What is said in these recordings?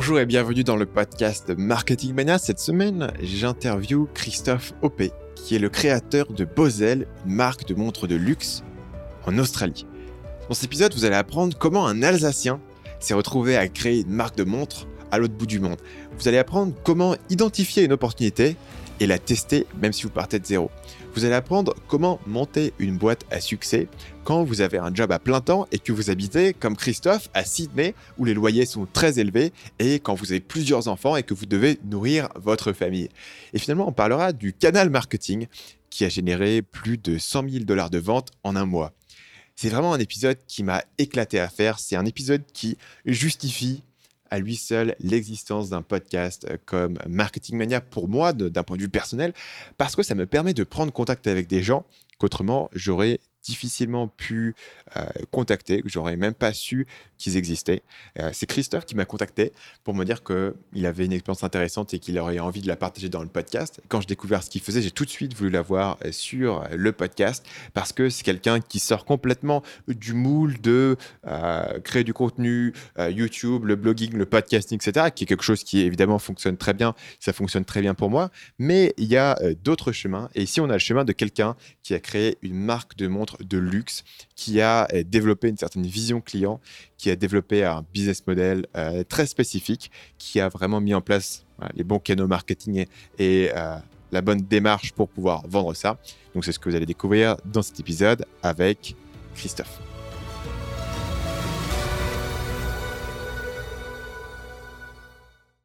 Bonjour et bienvenue dans le podcast Marketing Mania. Cette semaine, j'interview Christophe Opé, qui est le créateur de Bozel, une marque de montres de luxe en Australie. Dans cet épisode, vous allez apprendre comment un Alsacien s'est retrouvé à créer une marque de montres à l'autre bout du monde. Vous allez apprendre comment identifier une opportunité et la tester même si vous partez de zéro. Vous allez apprendre comment monter une boîte à succès quand vous avez un job à plein temps et que vous habitez, comme Christophe, à Sydney, où les loyers sont très élevés, et quand vous avez plusieurs enfants et que vous devez nourrir votre famille. Et finalement, on parlera du canal marketing qui a généré plus de 100 000 dollars de ventes en un mois. C'est vraiment un épisode qui m'a éclaté à faire. C'est un épisode qui justifie à lui seul l'existence d'un podcast euh, comme Marketing Mania pour moi d'un point de vue personnel parce que ça me permet de prendre contact avec des gens qu'autrement j'aurais difficilement pu euh, contacter, que j'aurais même pas su qu'ils existaient. Euh, c'est Christophe qui m'a contacté pour me dire qu'il avait une expérience intéressante et qu'il aurait envie de la partager dans le podcast. Quand j'ai découvert ce qu'il faisait, j'ai tout de suite voulu l'avoir euh, sur le podcast parce que c'est quelqu'un qui sort complètement du moule de créer du contenu, YouTube, le blogging, le podcasting, etc., qui est quelque chose qui évidemment fonctionne très bien. Ça fonctionne très bien pour moi. Mais il y a d'autres chemins. Et ici, on a le chemin de quelqu'un qui a créé une marque de de luxe, qui a euh, développé une certaine vision client, qui a développé un business model euh, très spécifique, qui a vraiment mis en place les bons canaux marketing et, euh, la bonne démarche pour pouvoir vendre ça. Donc c'est ce que vous allez découvrir dans cet épisode avec Christophe.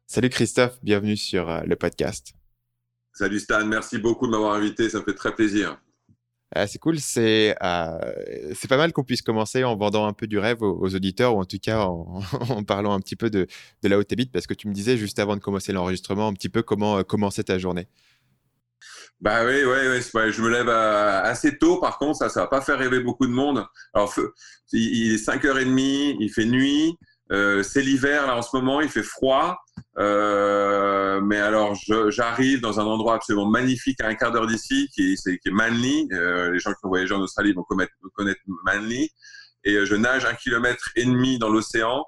Salut Christophe, bienvenue sur le podcast. Salut Stan, merci beaucoup de m'avoir invité, ça me fait très plaisir. Ah, c'est cool. C'est euh, c'est pas mal qu'on puisse commencer en vendant un peu du rêve aux, auditeurs ou en tout cas en, parlant un petit peu de, de la haute élite parce que tu me disais juste avant de commencer l'enregistrement un petit peu comment euh, commencer ta journée. Bah oui, oui, oui. je me lève euh, assez tôt, par contre, ça, ça va pas faire rêver beaucoup de monde. Alors, il est 5h30, il fait nuit, c'est l'hiver là en ce moment, il fait froid. Euh, mais alors, j'arrive dans un endroit absolument magnifique à un quart d'heure d'ici, qui, est, Manly. Euh, les gens qui ont voyagé en Australie vont connaître, Manly. Et euh, je nage un kilomètre et demi dans l'océan.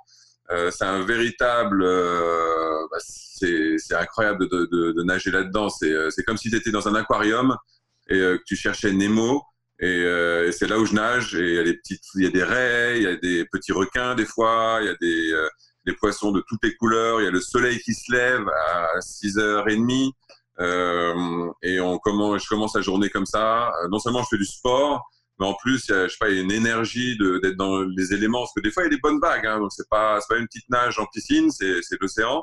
C'est un véritable, bah, c'est incroyable de, nager là-dedans. C'est comme si tu étais dans un aquarium et que tu cherchais Nemo. Et, et c'est là où je nage. Et il y a des petites, il y a des raies, il y a des petits requins des fois, il y a des des poissons de toutes les couleurs. Il y a le soleil qui se lève à 6h30. Euh, et on commence, je commence la journée comme ça. Euh, non seulement je fais du sport, mais en plus, il y a, je sais pas, il y a une énergie d'être dans les éléments. Parce que des fois, il y a des bonnes vagues. Hein, donc, c'est pas, pas une petite nage en piscine, c'est l'océan.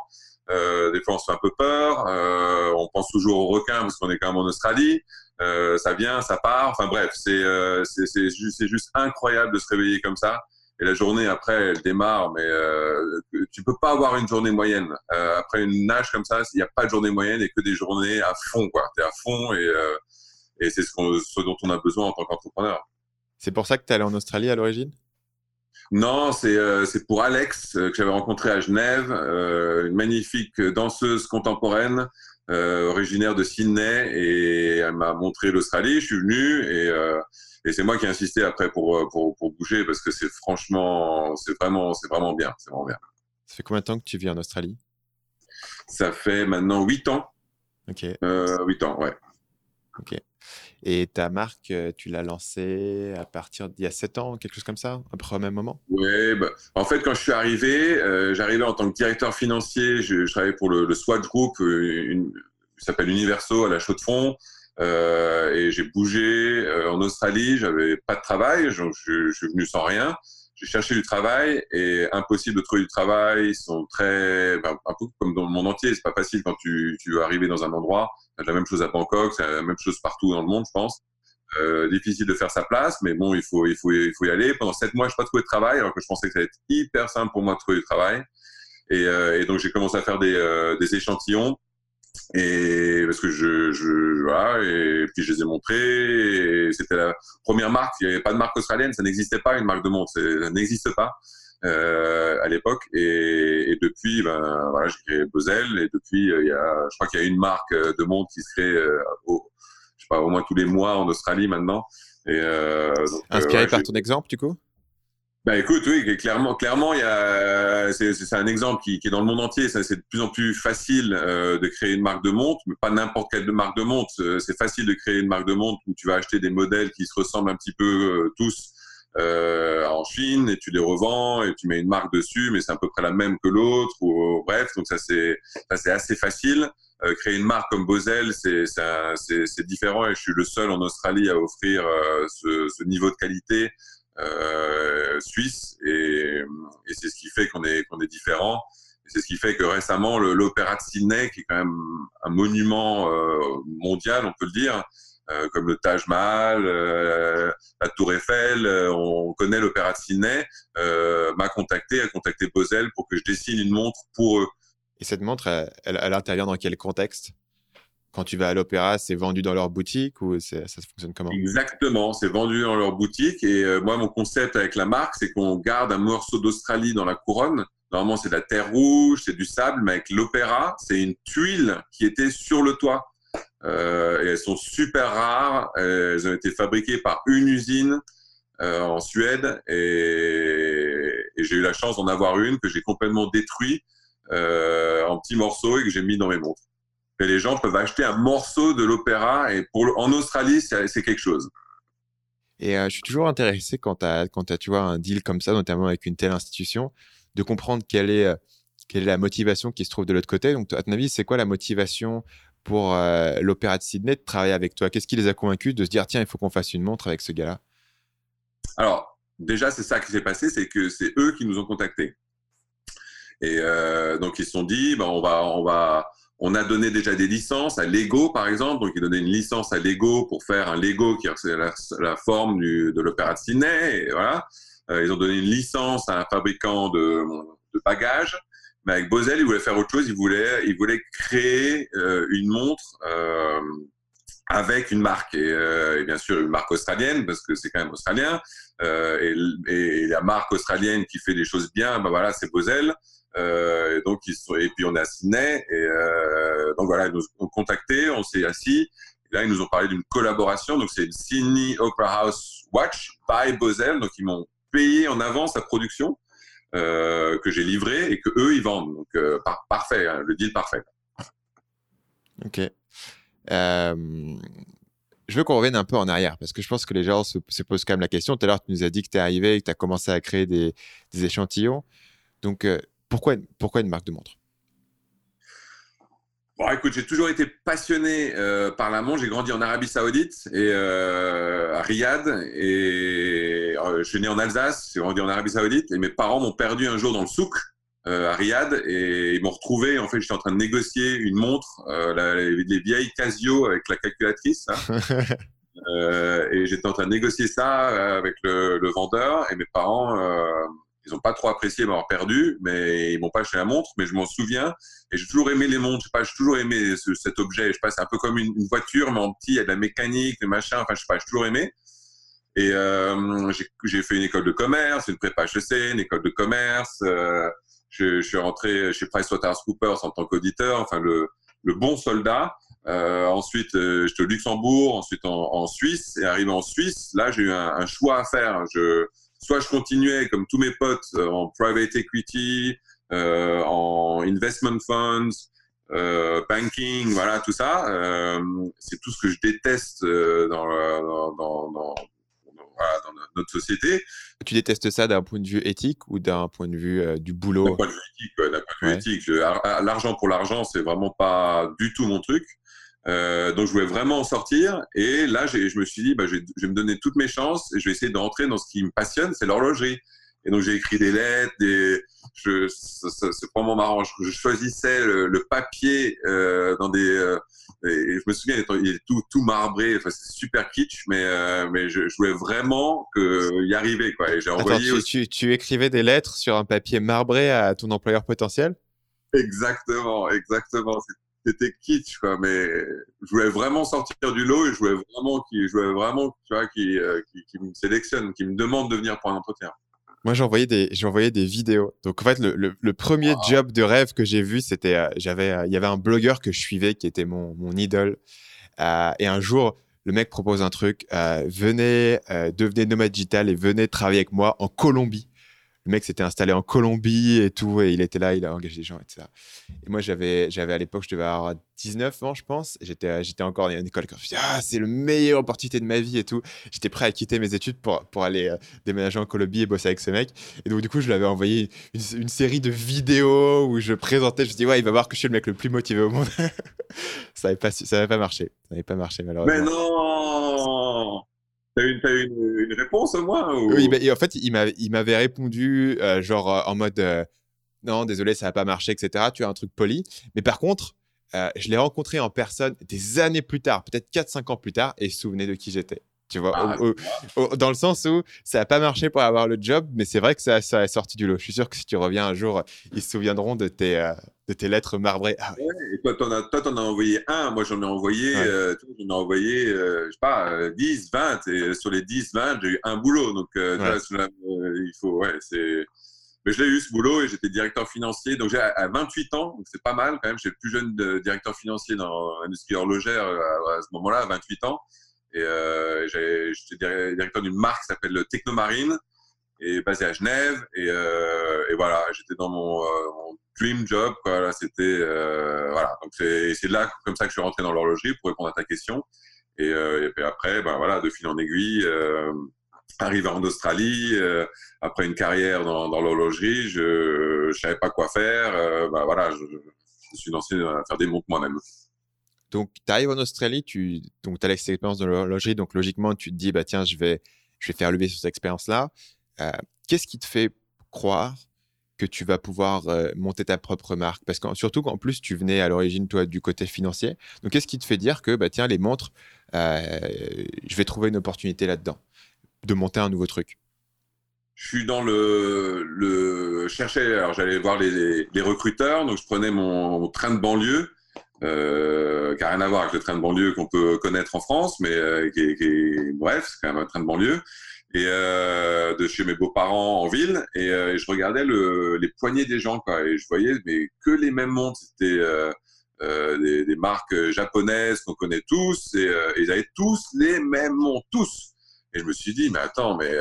Euh, des fois, on se fait un peu peur. Euh, on pense toujours aux requins parce qu'on est quand même en Australie. Euh, ça vient, ça part. Enfin bref, c'est euh, juste, juste incroyable de se réveiller comme ça. Et la journée après, elle démarre, mais euh, tu peux pas avoir une journée moyenne. Euh, après une nage comme ça, il n'y a pas de journée moyenne et que des journées à fond, quoi. es à fond et, euh, et c'est ce, ce, dont on a besoin en tant qu'entrepreneur. C'est pour ça que tu es allé en Australie à l'origine? Non, c'est euh, pour Alex que j'avais rencontré à Genève, une magnifique danseuse contemporaine originaire de Sydney et elle m'a montré l'Australie. Je suis venu et et c'est moi qui ai insisté après pour, euh, pour, pour bouger parce que c'est franchement, c'est vraiment, c'est vraiment bien. C'est vraiment bien. Ça fait combien de temps que tu vis en Australie? Ça fait maintenant 8 ans. Ok. Euh, 8 ans, ouais. Ok. Et ta marque, euh, tu l'as lancée à partir d'il y a 7 ans, quelque chose comme ça, à peu près au même moment? Oui, bah, en fait, quand je suis arrivé, euh, j'arrivais en tant que directeur financier, je, je travaillais pour le, le Swatch Group, euh, une, qui s'appelle Universo à la Chaux-de-Fonds. Euh, et j'ai bougé euh, en Australie, j'avais pas de travail, je, je, je, suis venu sans rien. J'ai cherché du travail et impossible de trouver du travail. Ils sont très, ben, un peu comme dans le monde entier. C'est pas facile quand tu, tu veux arriver dans un endroit. C'est la même chose à Bangkok, c'est la même chose partout dans le monde, je pense. Euh, difficile de faire sa place, mais bon, il faut, il faut, il faut y aller. Pendant sept mois, je n'ai pas trouvé de travail, alors que je pensais que ça allait être hyper simple pour moi de trouver du travail. Et, euh, et donc, j'ai commencé à faire des, euh, des échantillons et parce que je, je voilà, et puis je les ai montrés. C'était la première marque. Il n'y avait pas de marque australienne, ça n'existait pas une marque de montre, ça n'existe pas euh, à l'époque. Et, et, depuis, ben voilà, j'ai créé Bozel. Et depuis, il y a, je crois qu'il y a une marque de montre qui se crée, euh, au, je sais pas, au moins tous les mois en Australie maintenant. Et euh, donc, Inspiré euh, ouais, par ton exemple, du coup? Bah écoute, oui, clairement, clairement, il y a, c'est, un exemple qui, qui, est dans le monde entier. Ça, c'est de plus en plus facile euh, de créer une marque de montre, mais pas n'importe quelle marque de montre. C'est facile de créer une marque de montre où tu vas acheter des modèles qui se ressemblent un petit peu euh, tous euh, en Chine et tu les revends et tu mets une marque dessus, mais c'est à peu près la même que l'autre. Ou bref, donc ça c'est, ça c'est assez facile. Euh, créer une marque comme Bosel, c'est, c'est, c'est différent et je suis le seul en Australie à offrir euh, ce, ce niveau de qualité euh, suisse et, et c'est ce qui fait qu'on est qu'on est différent. C'est ce qui fait que récemment l'Opéra de Sydney, qui est quand même un monument euh, mondial, on peut le dire, euh, comme le Taj Mahal, euh, la Tour Eiffel, euh, on connaît l'Opéra de Sydney, m'a contacté, a contacté Bosel pour que je dessine une montre pour eux. Et cette montre, elle, elle, intervient dans quel contexte? Quand tu vas à l'opéra, c'est vendu dans leur boutique ou ça fonctionne comment? Exactement, c'est vendu dans leur boutique. Et euh, moi, mon concept avec la marque, c'est qu'on garde un morceau d'Australie dans la couronne. Normalement, c'est de la terre rouge, c'est du sable, mais avec l'opéra, c'est une tuile qui était sur le toit. Euh, et elles sont super rares. Elles ont été fabriquées par une usine euh, en Suède. Et, et j'ai eu la chance d'en avoir une que j'ai complètement détruite en petits morceaux et que j'ai mis dans mes montres les gens peuvent acheter un morceau de l'opéra. Et pour, en Australie, c'est quelque chose. Et euh, je suis toujours intéressé quand tu as, quand as, tu vois, un deal comme ça, notamment avec une telle institution, de comprendre quelle est, euh, quelle est la motivation qui se trouve de l'autre côté. Donc, à ton avis, c'est quoi la motivation pour euh, l'Opéra de Sydney de travailler avec toi? Qu'est-ce qui les a convaincus de se dire, tiens, il faut qu'on fasse une montre avec ce gars-là? Alors, déjà, c'est ça qui s'est passé, c'est que c'est eux qui nous ont contactés. Et donc, ils se sont dit, on va, on va, on a donné déjà des licences à Lego, par exemple. Donc, ils donnaient une licence à Lego pour faire un Lego qui a la, forme de l'Opéra de Sydney. Et voilà. Euh, ils ont donné une licence à un fabricant de, bagages. Mais avec Bosel, ils voulaient faire autre chose. Ils voulaient, ils voulaient créer euh, une montre euh, avec une marque. Et, bien sûr, une marque australienne, parce que c'est quand même australien. Et, la marque australienne qui fait des choses bien, ben voilà, c'est Bosel. Euh, et donc et puis on est à Sydney euh, donc voilà ils nous ont contacté, on s'est assis. Et là ils nous ont parlé d'une collaboration. Donc c'est Sydney Opera House Watch by Bosel. Donc ils m'ont payé en avance la production euh, que j'ai livrée et que eux ils vendent. Donc parfait, hein, le deal parfait. Ok. Je veux qu'on revienne un peu en arrière parce que je pense que les gens se, se posent quand même la question. Tout à l'heure, tu nous as dit que tu es arrivé et que tu as commencé à créer des, des échantillons. Donc, pourquoi, pourquoi une marque de montre? Bon, écoute, j'ai toujours été passionné euh, par la montre. J'ai grandi en Arabie Saoudite et euh, à Riyad. Et euh, je suis né en Alsace, j'ai grandi en Arabie Saoudite. Et mes parents m'ont perdu un jour dans le souk à Riyad et ils m'ont retrouvé. En fait, j'étais en train de négocier une montre, les, vieilles Casio avec la calculatrice. et j'étais en train de négocier ça avec le, le vendeur. Et mes parents ils n'ont pas trop apprécié m'avoir perdu, mais ils m'ont pas acheté la montre. Mais je m'en souviens et j'ai toujours aimé les montres. Je sais pas, j'ai toujours aimé cet objet. Je sais pas, c'est un peu comme une, voiture, mais en petit, il y a de la mécanique, des machins. Enfin, je sais pas, j'ai toujours aimé. Et euh, j'ai fait une école de commerce, une prépa HEC, une école de commerce. Euh, je, je, suis rentré chez PricewaterhouseCoopers en tant qu'auditeur, enfin le, le bon soldat. Euh, ensuite, euh, j'étais au Luxembourg, ensuite en, en, Suisse. Et arrivé en Suisse, là, j'ai eu un, un, choix à faire. Je, soit je continuais comme tous mes potes euh, en private equity, euh, en investment funds, euh, banking, voilà, tout ça. c'est tout ce que je déteste dans, notre société. Tu détestes ça d'un point de vue éthique ou d'un point de vue du boulot? D'un point de vue éthique. D'un point de vue éthique. L'argent pour l'argent, c'est vraiment pas du tout mon truc. Euh, donc, je voulais vraiment en sortir. Et là, je me suis dit, bah, je, vais, je, vais, me donner toutes mes chances et je vais essayer de rentrer dans ce qui me passionne, c'est l'horlogerie. Et donc, j'ai écrit des lettres, des, je, c'est vraiment marrant. Je, choisissais le, papier euh, dans des. Euh, et je me souviens, il est tout, tout marbré. Enfin, c'est super kitsch, mais, euh, mais je, je, voulais vraiment que, y arriver. Quoi. Et j'ai envoyé. Attends, tu, tu, tu, écrivais des lettres sur un papier marbré à ton employeur potentiel? Exactement, exactement c'était kitsch quoi mais je voulais vraiment sortir du lot et je voulais vraiment qu'il je voulais vraiment tu vois qu'il euh, me sélectionne qu'il me demande de venir pour un entretien. Moi envoyé des des vidéos. Donc en fait le, le, premier job de rêve que j'ai vu c'était euh, j'avais euh, il y avait un blogueur que je suivais qui était mon mon idole. Et un jour le mec propose un truc venez devenez nomade digital et venez travailler avec moi en Colombie le mec s'était installé en Colombie et tout, et il était là, il a engagé des gens, etc. Et moi, j'avais, j'avais à l'époque, je devais avoir 19 ans, je pense, j'étais, j'étais encore en école. Je me suis dit, ah, c'est le meilleure opportunité de ma vie et tout. J'étais prêt à quitter mes études pour, pour aller euh, déménager en Colombie et bosser avec ce mec. Et donc, du coup, je lui avais envoyé une, série de vidéos où je présentais, je me dis, ouais, il va voir que je suis le mec le plus motivé au monde. ça n'avait pas, ça pas marché. Ça n'avait pas marché, malheureusement. Mais non! T'as eu, une, une, réponse au moins Oui, et en fait, il m'avait répondu, euh, genre euh, en mode euh, non, désolé, ça n'a pas marché, etc. Tu as un truc poli. Mais par contre, je l'ai rencontré en personne des années plus tard, peut-être 4-5 ans plus tard, et souvenez de qui j'étais. Tu vois, ah, dans le sens où ça n'a pas marché pour avoir le job, mais c'est vrai que ça, ça a sorti du lot. Je suis sûr que si tu reviens un jour, ils se souviendront de tes, de tes lettres marbrées. Ah et toi, tu en, as envoyé un. Moi, j'en ai envoyé, euh, j'en ai envoyé euh, je sais pas, 10, euh, 20. Et sur les 10, 20, j'ai eu un boulot. Donc, il faut, ouais, c'est. Mais je l'ai eu ce boulot et j'étais directeur financier. Donc, j'ai à 28 ans, donc c'est pas mal quand même. J'ai le plus jeune de, directeur financier dans l'industrie horlogère à, ce moment-là, à 28 ans. Et j'étais directeur d'une marque qui s'appelle Technomarine et basé à Genève. Et, et voilà, j'étais dans mon, mon dream job. C'était euh, voilà. Donc c'est là comme ça que je suis rentré dans l'horlogerie pour répondre à ta question. Et, euh, et puis après, ben voilà, de fil en aiguille, euh, arrivé en Australie, après une carrière dans, dans l'horlogerie, je, ne savais pas quoi faire. ben voilà, je, je, suis lancé à faire des montres moi-même. Donc, tu arrives en Australie, tu donc, as l'expérience de l'horlogerie, donc logiquement, tu te dis, bah, tiens, je vais, je vais faire lever sur cette expérience-là. Qu'est-ce qui te fait croire que tu vas pouvoir euh, monter ta propre marque Parce que surtout qu'en plus, tu venais à l'origine, toi, du côté financier. Donc, qu'est-ce qui te fait dire que, bah, tiens, les montres, euh, je vais trouver une opportunité là-dedans, de monter un nouveau truc? Je suis dans le, le chercher. Alors j'allais voir les, recruteurs, donc je prenais mon, train de banlieue, euh, qui n'a rien à voir avec le train de banlieue qu'on peut connaître en France, mais qui, qui, bref, c'est quand même un train de banlieue et euh, de chez mes beaux-parents en ville. Et, euh, je regardais le, les poignées des gens et je voyais mais que les mêmes montres. C'était euh, des, marques japonaises qu'on connaît tous. Et, ils avaient tous les mêmes montres. Tous. Et je me suis dit mais attends mais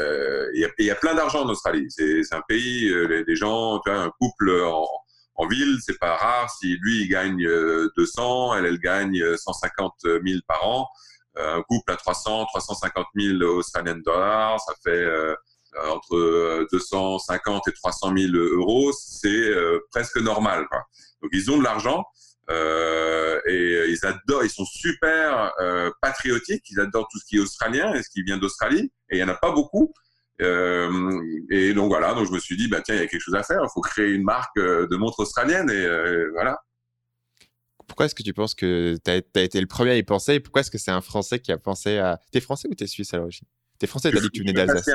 il y a, plein d'argent en Australie. C'est un pays les, gens un couple en, en ville c'est pas rare. Si lui il gagne 200 elle gagne 150 000 par an un couple à 300, 350 000 Australian dollars, ça fait euh, entre 250 et 300 000 euros, c'est euh, presque normal. Quoi. Donc ils ont de l'argent euh, et ils adorent, ils sont super euh, patriotiques, ils adorent tout ce qui est australien et ce qui vient d'Australie et il y en a pas beaucoup. Euh, et donc voilà, donc je me suis dit bah tiens il y a quelque chose à faire, il faut créer une marque de montres australienne et voilà pourquoi est-ce que tu penses que tu as, été le premier à y penser et pourquoi est-ce que c'est un Français qui a pensé à... T'es Français ou t'es Suisse à l'origine? T'es Français, t'as dit que tu venais d'Alsace.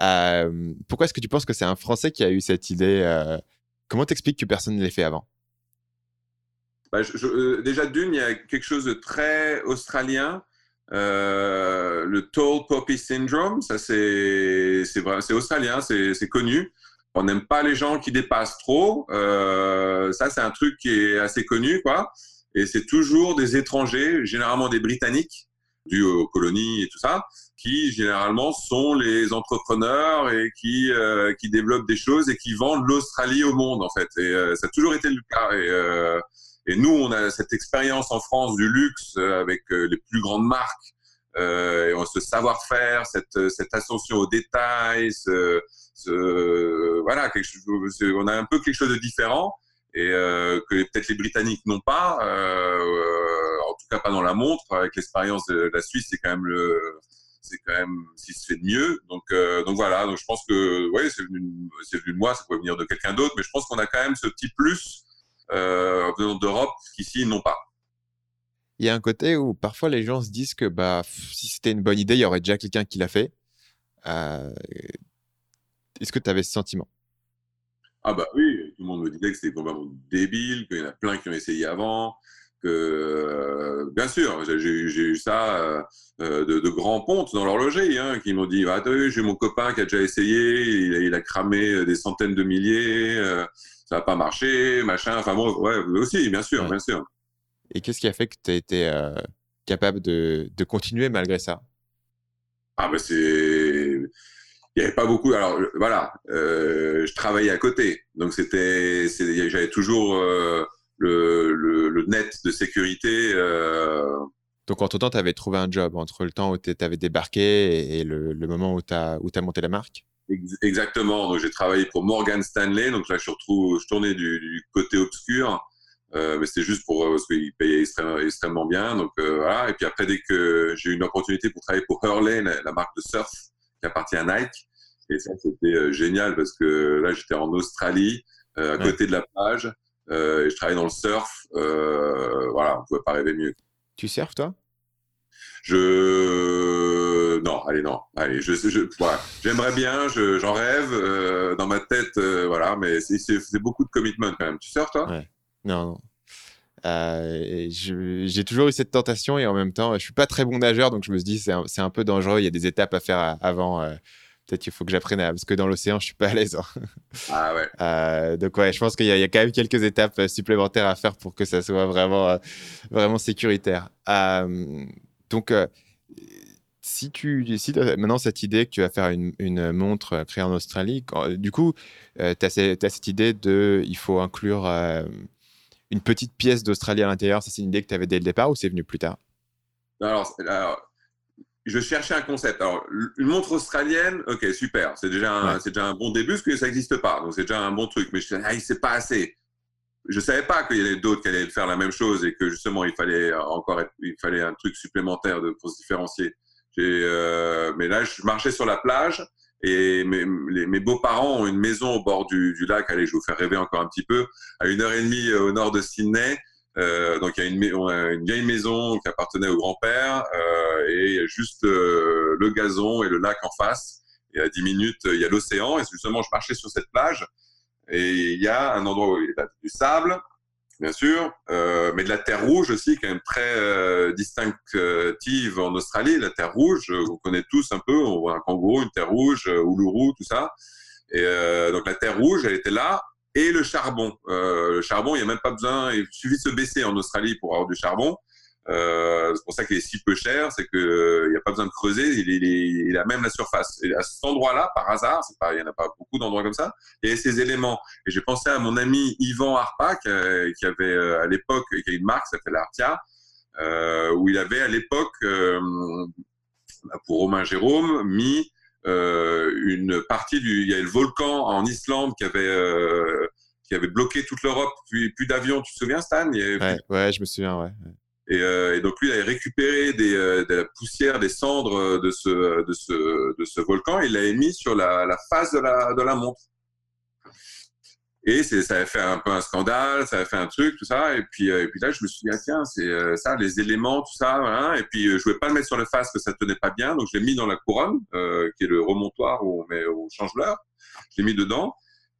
Euh, pourquoi est-ce que tu penses que c'est un Français qui a eu cette idée euh... Comment t'expliques que personne ne l'ait fait avant? Bah, euh, Déjà d'une, il y a quelque chose de très australien. Euh, le Tall Poppy Syndrome, ça c'est australien, c'est connu on n'aime pas les gens qui dépassent trop. Euh, ça, c'est un truc qui est assez connu, quoi. Et c'est toujours des étrangers, généralement des Britanniques, dus aux colonies et tout ça, qui généralement sont les entrepreneurs et qui euh, qui développent des choses et qui vendent l'Australie au monde, en fait. Et euh, ça a toujours été le cas. Et, et nous, on a cette expérience en France du luxe avec les plus grandes marques. Euh, ce savoir-faire, cette, cette attention aux détails, ce, voilà, on a un peu quelque chose de différent et euh, que peut-être les Britanniques n'ont pas, euh, en tout cas pas dans la montre. Avec l'expérience de la Suisse, c'est quand même le, c'est quand même qui se fait de mieux. Donc, euh, voilà. Donc je pense que, ouais, c'est venu, de moi, ça peut venir de quelqu'un d'autre, mais je pense qu'on a quand même ce petit plus euh, d'Europe qu'ici ils n'ont pas. Il y a un côté où parfois les gens se disent que bah si c'était une bonne idée, il y aurait déjà quelqu'un qui l'a fait. Euh, est-ce que tu avais ce sentiment? Ah bah oui, tout le monde me disait que c'était complètement débile, qu'il y en a plein qui ont essayé avant, que euh, bien sûr, j'ai eu ça euh, de, grands pontes dans l'horlogerie hein, qui m'ont dit ah, j'ai mon copain qui a déjà essayé, il, a cramé des centaines de milliers, ça n'a pas marché, machin. Enfin bon, ouais, aussi, bien sûr, bien sûr. Et qu'est-ce qui a fait que tu as été capable de, de continuer malgré ça? Ah bah c'est il n'y avait pas beaucoup. Alors voilà, je travaillais à côté, donc c'était, j'avais toujours le, le, net de sécurité. Donc, entre temps, tu avais trouvé un job entre le temps où tu avais débarqué et, le, moment où tu as, as, monté la marque? Exactement. J'ai travaillé pour Morgan Stanley. Donc là, je, retrouve, je tournais du, côté obscur. Euh, mais c'était juste pour euh, parce qu'ils payaient extrêmement, bien. Donc euh, voilà. Et puis après, dès que j'ai eu une opportunité pour travailler pour Hurley, la, marque de surf qui appartient à Nike, et ça c'était génial parce que là j'étais en Australie, à côté de la plage, et je travaillais dans le surf. voilà, on pouvait pas rêver mieux. Tu surfes, toi? Je. Non, allez, non. Allez, je, je voilà. j'aimerais bien, j'en rêve euh, dans ma tête, euh, voilà, mais c'est beaucoup de commitment quand même. Tu surfes, toi? Ouais. Non, non. Euh, j'ai toujours eu cette tentation et en même temps, je suis pas très bon nageur, donc je me dis c'est un, un, peu dangereux. Il y a des étapes à faire avant. Peut-être qu'il faut que j'apprenne à... Parce que dans l'océan, je suis pas à l'aise. Hein. Ah ouais. Euh, donc ouais, je pense qu'il y, a quand même quelques étapes euh, supplémentaires à faire pour que ça soit vraiment, euh, vraiment sécuritaire. donc, si tu si as maintenant cette idée que tu vas faire une, une montre créée en Australie, du coup, tu as, as, cette idée de il faut inclure une petite pièce d'Australie à l'intérieur. Ça, c'est une idée que tu avais dès le départ ou c'est venu plus tard? Alors, alors, je cherchais un concept. Alors, une montre australienne, ok, super, c'est déjà, un, déjà un bon début parce que ça n'existe pas, donc c'est déjà un bon truc. Mais je disais, ah, c'est pas assez. Je savais pas qu'il y avait d'autres qui allaient faire la même chose et que justement il fallait encore, il fallait un truc supplémentaire de, pour se différencier. Euh, mais là, je marchais sur la plage et mes, mes beaux-parents ont une maison au bord du, du, lac. Allez, je vais vous faire rêver encore un petit peu. À une heure et demie euh, au nord de Sydney, euh, donc il y a une, une, vieille maison qui appartenait au grand-père euh, et il y a juste euh, le gazon et le lac en face. Et à 10 minutes, il y a l'océan. Et justement, je marchais sur cette plage et il y a un endroit où il y a du sable, bien sûr, euh, mais de la terre rouge aussi, quand même très euh, distinctive en Australie. La terre rouge, on connaît tous un peu. On voit un kangourou, une terre rouge, Uluru, tout ça. Et donc la terre rouge, elle était là et le charbon. Euh, le charbon, il n'y a même pas besoin, il suffit de se baisser en Australie pour avoir du charbon. Euh, c'est pour ça qu'il est si peu cher, c'est qu'il n'y a pas besoin de creuser, il, a même la surface. Et à cet endroit-là, par hasard, il n'y en a pas beaucoup d'endroits comme ça, il y a ces éléments. Et j'ai pensé à mon ami Yvan Harpa, qui, qui avait euh, à l'époque, qui a une marque, ça s'appelle Artia, euh, où il avait à l'époque, euh, pour Romain Jérôme, mis euh, une partie du, il y a le volcan en Islande qui avait euh, qui avait bloqué toute l'Europe, puis plus d'avions. Tu te souviens, Stan? Ouais, je me souviens, ouais. Et, euh, et, donc lui, il avait récupéré des, de la poussière, des cendres de ce, volcan et il l'avait mis sur la, face de la, montre. Et ça avait fait un peu un scandale, ça avait fait un truc, tout ça. Et puis, euh, là, je me suis dit, ah, tiens, c'est euh, ça, les éléments, tout ça. Voilà. Et puis, euh, je ne voulais pas le mettre sur le face, que ça tenait pas bien. Donc, je l'ai mis dans la couronne, qui est le remontoir où on, met, où on change l'heure. Je l'ai mis dedans.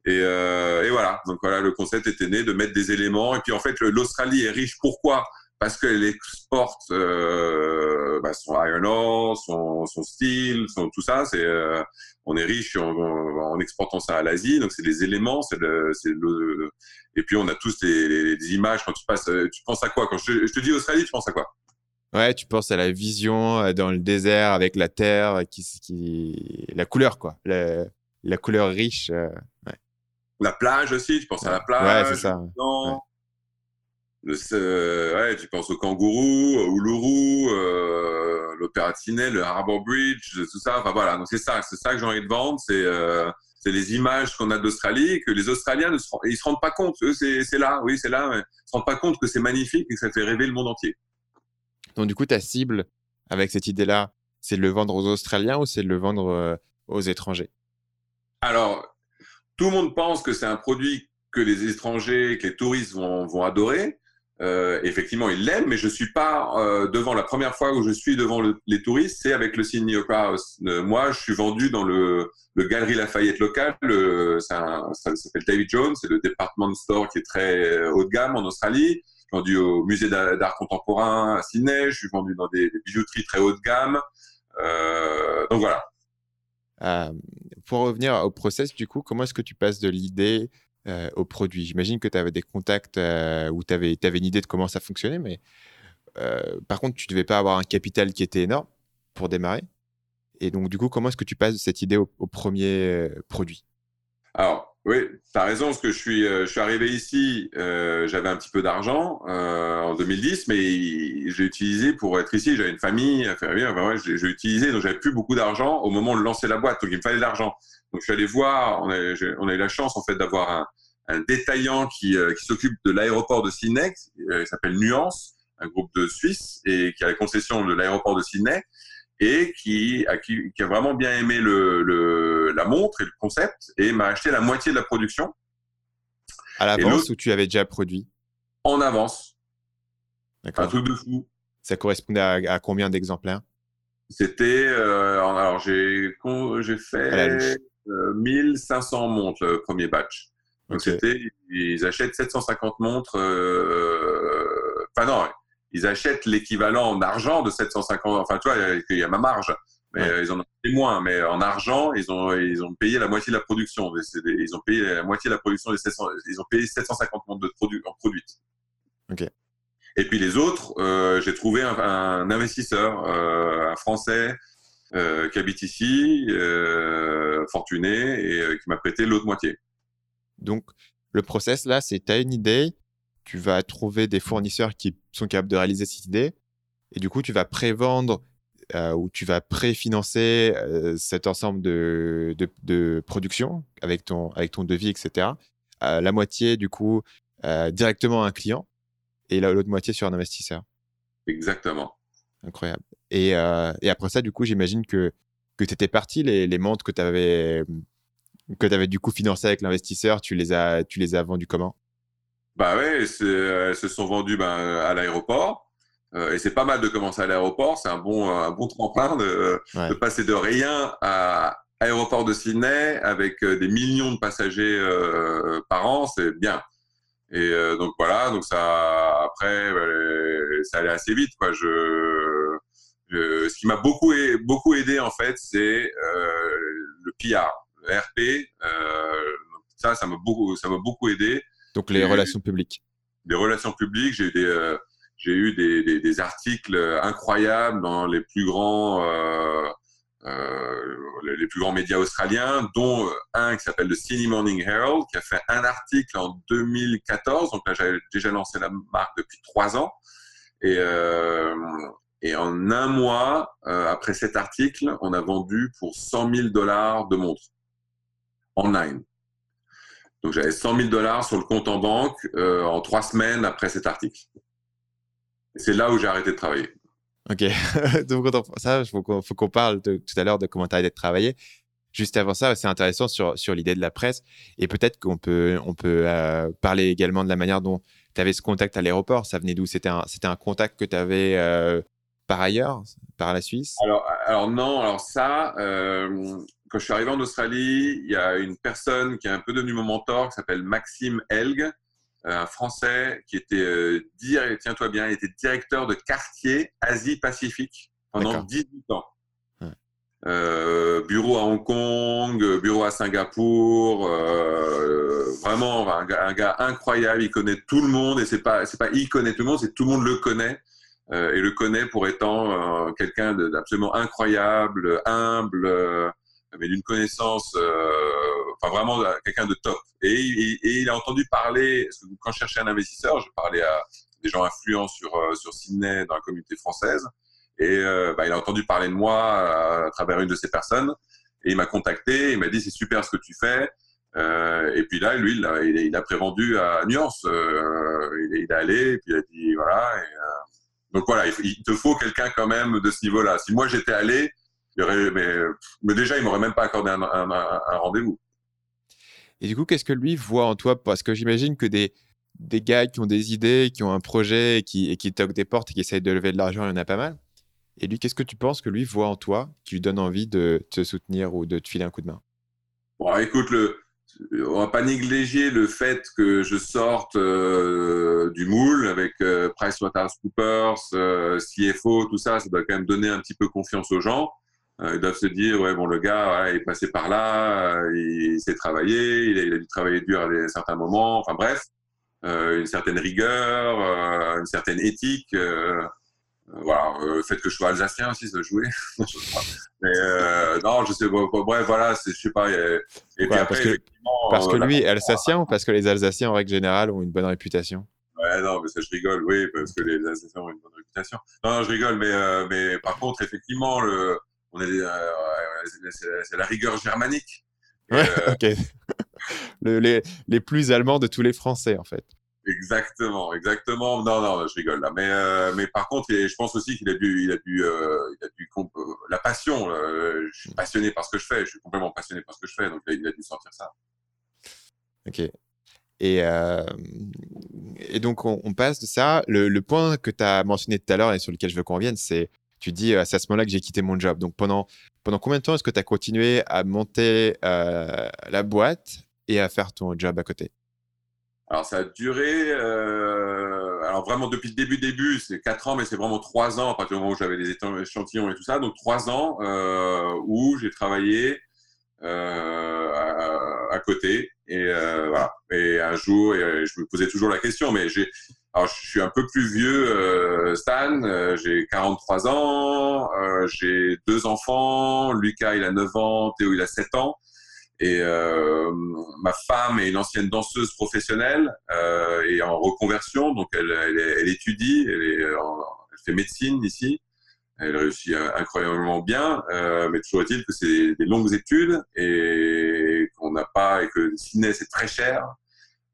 Et, et, voilà. Donc, voilà, le concept était né de mettre des éléments. Et puis, en fait, l'Australie est riche. Pourquoi? Parce qu'elle exporte euh, bah, son iron ore, son, son steel, son, tout ça. C'est, euh, on est riche en, en, exportant ça à l'Asie, donc c'est des éléments. C'est le, le, et puis on a tous les, les, images quand tu passes. Euh, tu penses à quoi? Quand je, je, te dis Australie, tu penses à quoi? Ouais, tu penses à la vision euh, dans le désert avec la terre, qui, qui la couleur quoi, la, la couleur riche. Euh, ouais. La plage aussi, tu penses à la plage. Ouais, c'est ça. Ouais. Ouais, tu penses au kangourou, au Uluru, euh, l'Opéra le Harbour Bridge, tout ça. Enfin voilà, donc c'est ça, c'est ça que j'ai envie de vendre, c'est euh, c'est les images qu'on a d'Australie et que les Australiens ne se, ils se rendent pas compte. Eux, c'est là, oui, c'est là, mais ils se rendent pas compte que c'est magnifique et que ça fait rêver le monde entier. Donc du coup, ta cible avec cette idée-là, c'est de le vendre aux Australiens ou c'est de le vendre euh, aux étrangers? Alors, tout le monde pense que c'est un produit que les étrangers, que les touristes vont, vont adorer. Euh, effectivement, ils l'aiment, mais je suis pas euh, devant la première fois où je suis devant le, les touristes, c'est avec le Sydney Opera House. Euh, moi, je suis vendu dans le, le Galerie Lafayette local. Ça, s'appelle David Jones, c'est le department store qui est très haut de gamme en Australie. Je suis vendu au musée d'art contemporain à Sydney. Je suis vendu dans des, bijouteries très haut de gamme. Donc voilà. Pour revenir au process, du coup, comment est-ce que tu passes de l'idée euh, au produit. J'imagine que tu avais des contacts euh, où tu avais, une idée de comment ça fonctionnait, mais euh, par contre, tu devais pas avoir un capital qui était énorme pour démarrer. Et donc, du coup, comment est-ce que tu passes de cette idée au, premier produit? Alors, oui, tu as raison, parce que je suis, je suis arrivé ici, j'avais un petit peu d'argent en 2010, mais j'ai utilisé pour être ici, j'avais une famille à faire vivre, enfin, ouais, j'ai utilisé, donc j'avais plus beaucoup d'argent au moment de lancer la boîte, donc il me fallait de l'argent. Donc je suis allé voir, on a, on a eu la chance en fait d'avoir un, un détaillant qui, euh, qui s'occupe de l'aéroport de Sydney, euh, il s'appelle Nuance, un groupe de Suisse, et qui a la concession de l'aéroport de Sydney, et qui a, qui, a vraiment bien aimé le, le, la montre et le concept, et m'a acheté la moitié de la production. À l'avance ou tu avais déjà produit? En avance. Un truc de fou. Ça correspondait à, combien d'exemplaires? C'était, euh, alors j'ai fait 1500 montres le premier batch. Donc c'était, ils achètent 750 montres. Euh, enfin non, ils achètent l'équivalent en argent de 750. Enfin tu vois, il y a ma marge. Mais euh, ils en ont payé moins. Mais en argent, ils ont ils ont payé la moitié de la production. ils ont payé la moitié de la production des 700. Ils ont payé 750 montres de produits en produites. Ok. Et puis les autres, euh, j'ai trouvé un, un investisseur, euh, un Français, euh, qui habite ici, euh, fortuné, et qui m'a prêté l'autre moitié. Donc, le process là, c'est tu as une idée, tu vas trouver des fournisseurs qui sont capables de réaliser cette idée, et du coup, tu vas prévendre euh, ou tu vas préfinancer euh, cet ensemble de, de, production avec ton, avec ton devis, etc. Euh, la moitié, du coup, euh, directement à un client et l'autre moitié sur un investisseur. Exactement. Incroyable. Et, et après ça, du coup, j'imagine que, que tu étais parti, les, les montres que tu avais que avais du coup financé avec l'investisseur, tu les as, tu les as vendus comment? Bah ouais, elles se sont vendues ben, à l'aéroport. Euh, et c'est pas mal de commencer à l'aéroport. C'est un bon, un bon tremplin de, de, passer de rien à aéroport de Sydney avec euh, des millions de passagers euh, par an. C'est bien. Et euh, donc voilà, donc ça après, ça allait assez vite. Quoi. Je, je ce qui m'a beaucoup, beaucoup aidé en fait, c'est le PR RP, euh, ça, ça m'a beaucoup, ça m'a beaucoup aidé. Donc les relations publiques. Des relations publiques, j'ai eu des, euh, j'ai eu des, des, articles incroyables dans les plus grands, euh, les plus grands médias australiens, dont un qui s'appelle le Sydney Morning Herald, qui a fait un article en 2014. Donc là, j'avais déjà lancé la marque depuis trois ans. Et, et en un mois, après cet article, on a vendu pour 100 000 dollars de montres online. Donc j'avais 100 000 dollars sur le compte en banque euh, en trois semaines après cet article. C'est là où j'ai arrêté de travailler. Ok, donc ça, il faut qu'on parle tout à l'heure de comment tu as arrêté de travailler. Juste avant ça, c'est intéressant sur, sur l'idée de la presse et peut-être qu'on peut, on peut euh, parler également de la manière dont tu avais ce contact à l'aéroport. Ça venait d'où? C'était un, un contact que tu avais euh, par ailleurs, par la Suisse? Alors, alors non, alors ça, quand je suis arrivé en Australie, il y a une personne qui est un peu devenue mon mentor, qui s'appelle Maxime Elg, euh, un Français qui était, euh, tiens-toi bien, il était directeur de quartier Asie-Pacifique pendant 18 ans. Euh, bureau à Hong Kong, bureau à Singapour, vraiment un gars, incroyable. Il connaît tout le monde et c'est pas c'est pas il connaît tout le monde, c'est tout le monde le connaît et le connaît pour étant quelqu'un d'absolument incroyable, humble, mais d'une connaissance, euh, enfin vraiment quelqu'un de top. Et, il a entendu parler, parce que quand je cherchais un investisseur, je parlais à des gens influents sur, euh, sur Sydney dans la communauté française, et euh, bah, il a entendu parler de moi à, travers une de ces personnes, et il m'a contacté, il m'a dit c'est super ce que tu fais. Euh, et puis là, lui, il a, il a prévendu à Nuance. Euh, il, est allé, et puis il a dit voilà. Euh, donc voilà, il, il te faut quelqu'un quand même de ce niveau-là. Si moi j'étais allé, mais, déjà, il m'aurait même pas accordé un, rendez-vous. Et du coup, qu'est-ce que lui voit en toi? Parce que j'imagine que des, des gars qui ont des idées, qui ont un projet et qui, et qui toquent des portes et qui essayent de lever de l'argent, il y en a pas mal. Et lui, qu'est-ce que tu penses que lui voit en toi qui lui donne envie de te soutenir ou de te filer un coup de main? Bon, écoute, le, on va pas négliger le fait que je sorte euh, du moule avec euh, PricewaterhouseCoopers, euh, CFO, tout ça, ça doit quand même donner un petit peu confiance aux gens. Euh, ils doivent se dire, ouais, bon, le gars, il est passé par là, euh, il, sait travailler, il a, il a, dû travailler dur à des, certains moments, enfin bref, euh, une certaine rigueur, une certaine éthique. Voilà, le fait que je sois alsacien aussi, ça jouait. Mais non, je sais pas. Bref, voilà, je sais pas. Et, puis après, parce que, parce que lui est alsacien ou parce que les Alsaciens, en règle générale, ont une bonne réputation? Ouais, non, mais ça, je rigole, oui, parce que les Alsaciens ont une bonne réputation. Non, non je rigole, mais, mais par contre, effectivement, le, on est, c'est la rigueur germanique. Ouais, ok. les, les plus allemands de tous les Français, en fait. Exactement, exactement. Non, non, je rigole là. Mais, euh, mais par contre, je pense aussi qu'il a dû, il a dû, euh, il a dû euh, la passion. je suis passionné par ce que je fais. Je suis complètement passionné par ce que je fais. Donc, il a dû sortir ça. Ok. Et, et donc, on, passe de ça. Le, le point que tu as mentionné tout à l'heure et sur lequel je veux qu'on revienne, c'est tu dis, c'est à ce moment-là que j'ai quitté mon job. Donc, pendant, pendant combien de temps est-ce que tu as continué à monter la boîte et à faire ton job à côté? Alors ça a duré, euh, alors vraiment depuis le début début, c'est quatre ans, mais c'est vraiment trois ans à partir du moment où j'avais les échantillons et tout ça. Donc trois ans euh, où j'ai travaillé euh, à, côté et voilà. Et un jour, et je me posais toujours la question, mais j'ai, alors je suis un peu plus vieux, Stan, j'ai 43 ans, j'ai deux enfants, Lucas il a 9 ans, Théo il a 7 ans. Et euh, ma femme est une ancienne danseuse professionnelle euh, et en reconversion, donc elle, étudie, elle, est, elle, fait médecine ici. Elle réussit incroyablement bien, euh, mais toujours est-il que c'est des longues études et qu'on n'a pas et que Sydney c'est très cher.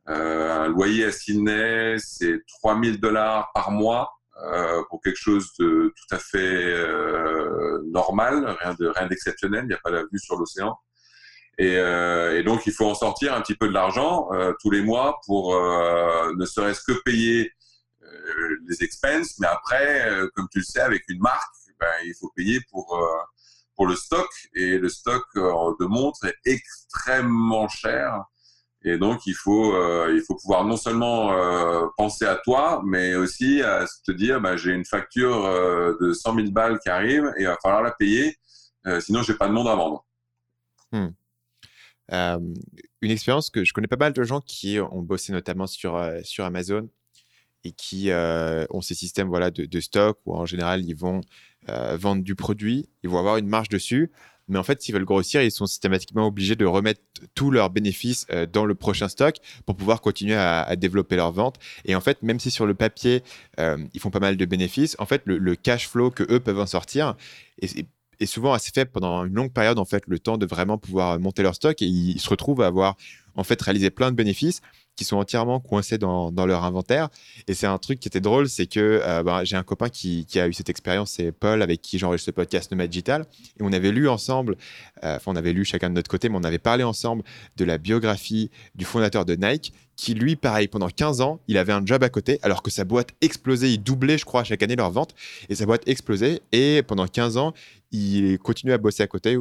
Euh, un loyer à Sydney c'est 3000 dollars par mois euh, pour quelque chose de tout à fait euh, normal, rien de rien d'exceptionnel. Il n'y a pas la vue sur l'océan. Et, euh, et, donc, il faut en sortir un petit peu de l'argent euh, tous les mois pour euh, ne serait-ce que payer les expenses. Mais après, comme tu le sais, avec une marque, ben, il faut payer pour, pour le stock. Et le stock de montres est extrêmement cher. Et donc, il faut, il faut pouvoir non seulement penser à toi, mais aussi à te dire, ben, j'ai une facture de 100 000 balles qui arrive et il va falloir la payer. sinon, j'ai pas de monde à vendre. Hmm une expérience que je connais pas mal de gens qui ont bossé notamment sur, sur Amazon et qui ont ces systèmes voilà, de, stock où en général ils vont vendre du produit, ils vont avoir une marge dessus, mais en fait s'ils veulent grossir, ils sont systématiquement obligés de remettre tous leurs bénéfices dans le prochain stock pour pouvoir continuer à, développer leur vente. Et en fait, même si sur le papier ils font pas mal de bénéfices, en fait le, cash flow que eux peuvent en sortir, est souvent assez faible pendant une longue période, en fait, le temps de vraiment pouvoir monter leur stock et ils se retrouvent à avoir, en fait, réalisé plein de bénéfices qui sont entièrement coincés dans, leur inventaire. Et c'est un truc qui était drôle, c'est que euh, bah, j'ai un copain qui, a eu cette expérience, c'est Paul, avec qui j'enregistre ce podcast Nomad Digital. Et on avait lu ensemble, euh, enfin, on avait lu chacun de notre côté, mais on avait parlé ensemble de la biographie du fondateur de Nike, qui lui, pareil, pendant 15 ans, il avait un job à côté, alors que sa boîte explosait, il doublait, je crois, chaque année leur vente, et sa boîte explosait. Et pendant 15 ans, il continuait à bosser à côté,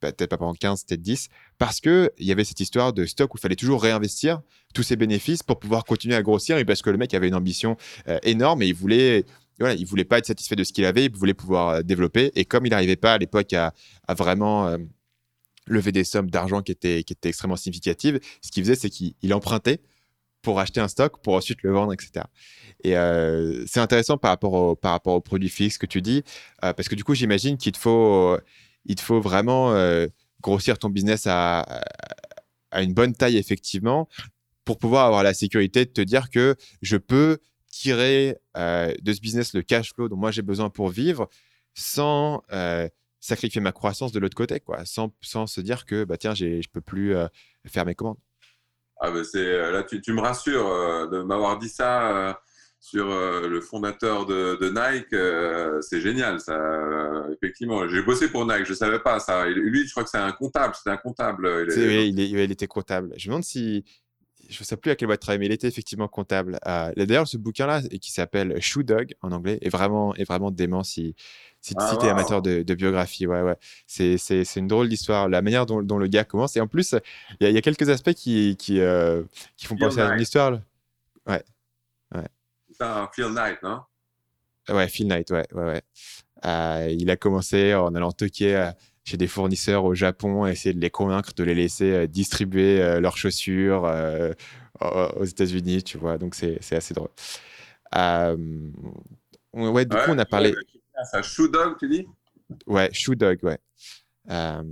peut-être pas pendant 15, peut-être 10, parce qu'il y avait cette histoire de stock où il fallait toujours réinvestir tous ses bénéfices pour pouvoir continuer à grossir, et parce que le mec avait une ambition euh, énorme et il voulait, voilà, il voulait pas être satisfait de ce qu'il avait, il voulait pouvoir euh, développer. Et comme il n'arrivait pas à l'époque à, vraiment euh, lever des sommes d'argent qui étaient, qui étaient extrêmement significatives, ce qu'il faisait, c'est qu'il empruntait pour acheter un stock, pour ensuite le vendre, etc. Et c'est intéressant par rapport, au, par rapport au produit fixe que tu dis, parce que du coup, j'imagine qu'il te faut il te faut vraiment euh, grossir ton business à, une bonne taille, effectivement, pour pouvoir avoir la sécurité de te dire que je peux tirer euh, de ce business le cash flow dont moi j'ai besoin pour vivre sans euh, sacrifier ma croissance de l'autre côté, quoi, sans, sans, se dire que bah, tiens, je peux plus faire mes commandes. Ah, bah c'est, là, tu, me rassures de m'avoir dit ça sur euh, le fondateur de, Nike, euh, c'est génial, ça. effectivement, j'ai bossé pour Nike, je savais pas ça. lui, je crois que c'est un comptable, c'était un comptable. Il, oui, il, était comptable. Je me demande si, je ne sais plus à quelle boîte travailler, mais il était effectivement comptable. Euh, D'ailleurs, ce bouquin-là, qui s'appelle Shoe Dog en anglais, est vraiment, est vraiment dément si, si, ah, tu es amateur de, biographie. Ouais, ouais. C'est une drôle d'histoire, la manière dont, dont, le gars commence. Et en plus, il y, y, a quelques aspects qui, qui, qui font penser à une histoire. Ouais un Phil Knight, non? Ouais, Phil Knight, ouais. ouais, ouais. Euh, il a commencé en allant toquer euh, chez des fournisseurs au Japon, essayer de les convaincre de les laisser euh, distribuer leurs chaussures aux États-Unis, tu vois. Donc, c'est assez drôle. Ouais, du coup, on a parlé. Un Shoe Dog, tu dis? Ouais, Shoe Dog, ouais. Euh,